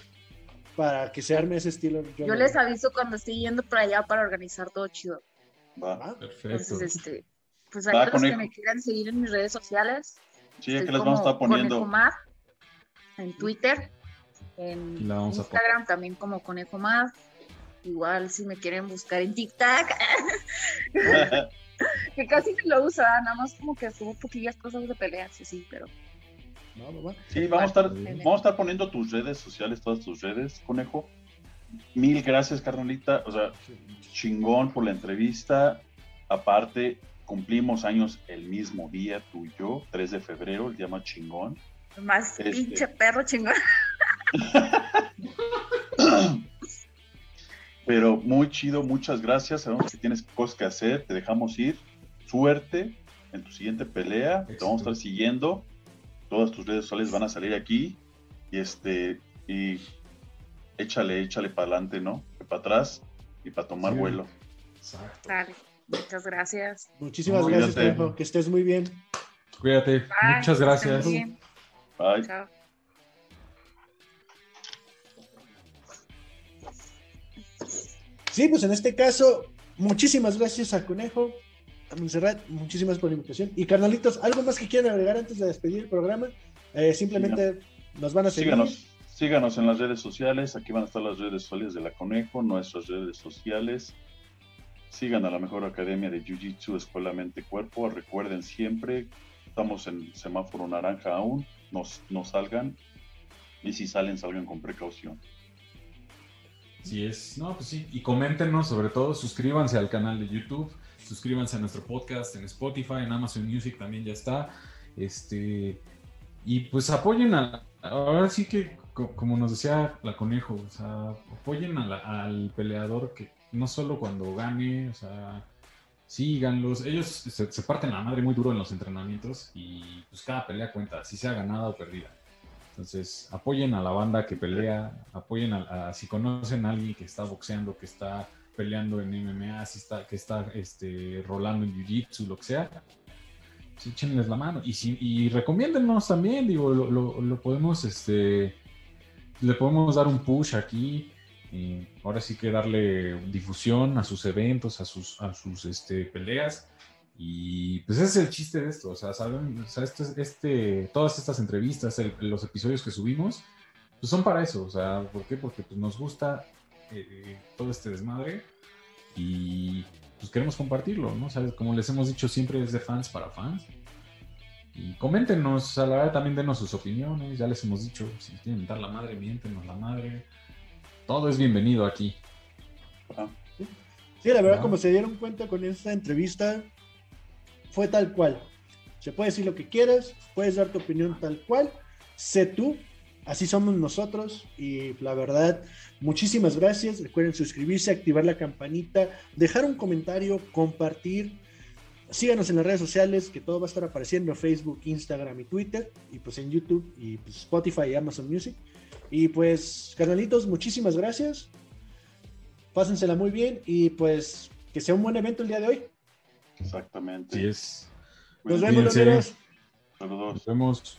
para que se arme ese estilo. John yo les aviso cuando estoy yendo para allá para organizar todo chido. Va. Perfecto. Entonces, este, pues a los que me quieran seguir en mis redes sociales. Sí, aquí les vamos a estar poniendo. Conejo en Twitter, en Instagram también como Conejo Mar Igual si me quieren buscar en TikTok, que casi no lo uso, nada más como que subo poquillas cosas de peleas, sí, sí, pero... Sí, vamos a, estar, vamos a estar poniendo tus redes sociales, todas tus redes, conejo. Mil gracias, carnalita. O sea, chingón por la entrevista. Aparte, cumplimos años el mismo día, tú y yo, 3 de febrero, el día más chingón. Más este pinche perro chingón. Pero muy chido, muchas gracias. Sabemos que tienes cosas que hacer, te dejamos ir. Suerte en tu siguiente pelea. Te vamos a estar siguiendo. Todas tus redes sociales van a salir aquí. Y este, y échale, échale para adelante, ¿no? para atrás y para tomar vuelo. Dale, muchas gracias. Muchísimas gracias, Que estés muy bien. Cuídate. muchas gracias. Bye. Chao. Sí, pues en este caso, muchísimas gracias a Conejo, a Monserrat, muchísimas por la invitación. Y carnalitos, ¿algo más que quieran agregar antes de despedir el programa? Eh, simplemente nos van a seguir. Síganos, síganos en las redes sociales, aquí van a estar las redes sociales de la Conejo, nuestras redes sociales. Sigan a la mejor academia de Jiu Jitsu, Escuela Mente Cuerpo. Recuerden siempre, estamos en semáforo naranja aún, no, salgan. Y si salen, salgan con precaución. Sí es, no, pues sí, y coméntenos sobre todo, suscríbanse al canal de YouTube, suscríbanse a nuestro podcast en Spotify, en Amazon Music también ya está, este, y pues apoyen a, ahora sí que, como nos decía la conejo, o sea, apoyen al peleador que no solo cuando gane, o sea, síganlos, ellos se, parten la madre muy duro en los entrenamientos y pues cada pelea cuenta, si sea ganada o perdida. Entonces, apoyen a la banda que pelea, apoyen a, si conocen a alguien que está boxeando, que está peleando en MMA, si está, que está este, rolando en Jiu-Jitsu, lo que sea, pues échenles la mano. Y, si, y recomiéndennos también, digo, lo, podemos, este, le podemos dar un push aquí. Y ahora sí que darle difusión a sus eventos, a sus, a sus este, peleas. Y pues ese es el chiste de esto, o sea, saben, o sea, este, este, todas estas entrevistas, los episodios que subimos, pues son para eso, o sea, ¿por qué? Porque pues, nos gusta eh, todo este desmadre y pues queremos compartirlo, ¿no? O sea, como les hemos dicho, siempre es de fans para fans. Y coméntenos, a la verdad también denos sus opiniones, ya les hemos dicho, si quieren dar la madre, miéntenos la madre. Todo es bienvenido aquí. Sí, la verdad, como se dieron cuenta con esta entrevista, fue tal cual. Se puede decir lo que quieras, puedes dar tu opinión tal cual, sé tú, así somos nosotros y la verdad, muchísimas gracias. Recuerden suscribirse, activar la campanita, dejar un comentario, compartir. Síganos en las redes sociales, que todo va a estar apareciendo, Facebook, Instagram y Twitter, y pues en YouTube, y pues Spotify y Amazon Music. Y pues, carnalitos, muchísimas gracias. Pásensela muy bien y pues que sea un buen evento el día de hoy. Exactamente. Sí es. Nos vemos, Saludos. Nos vemos.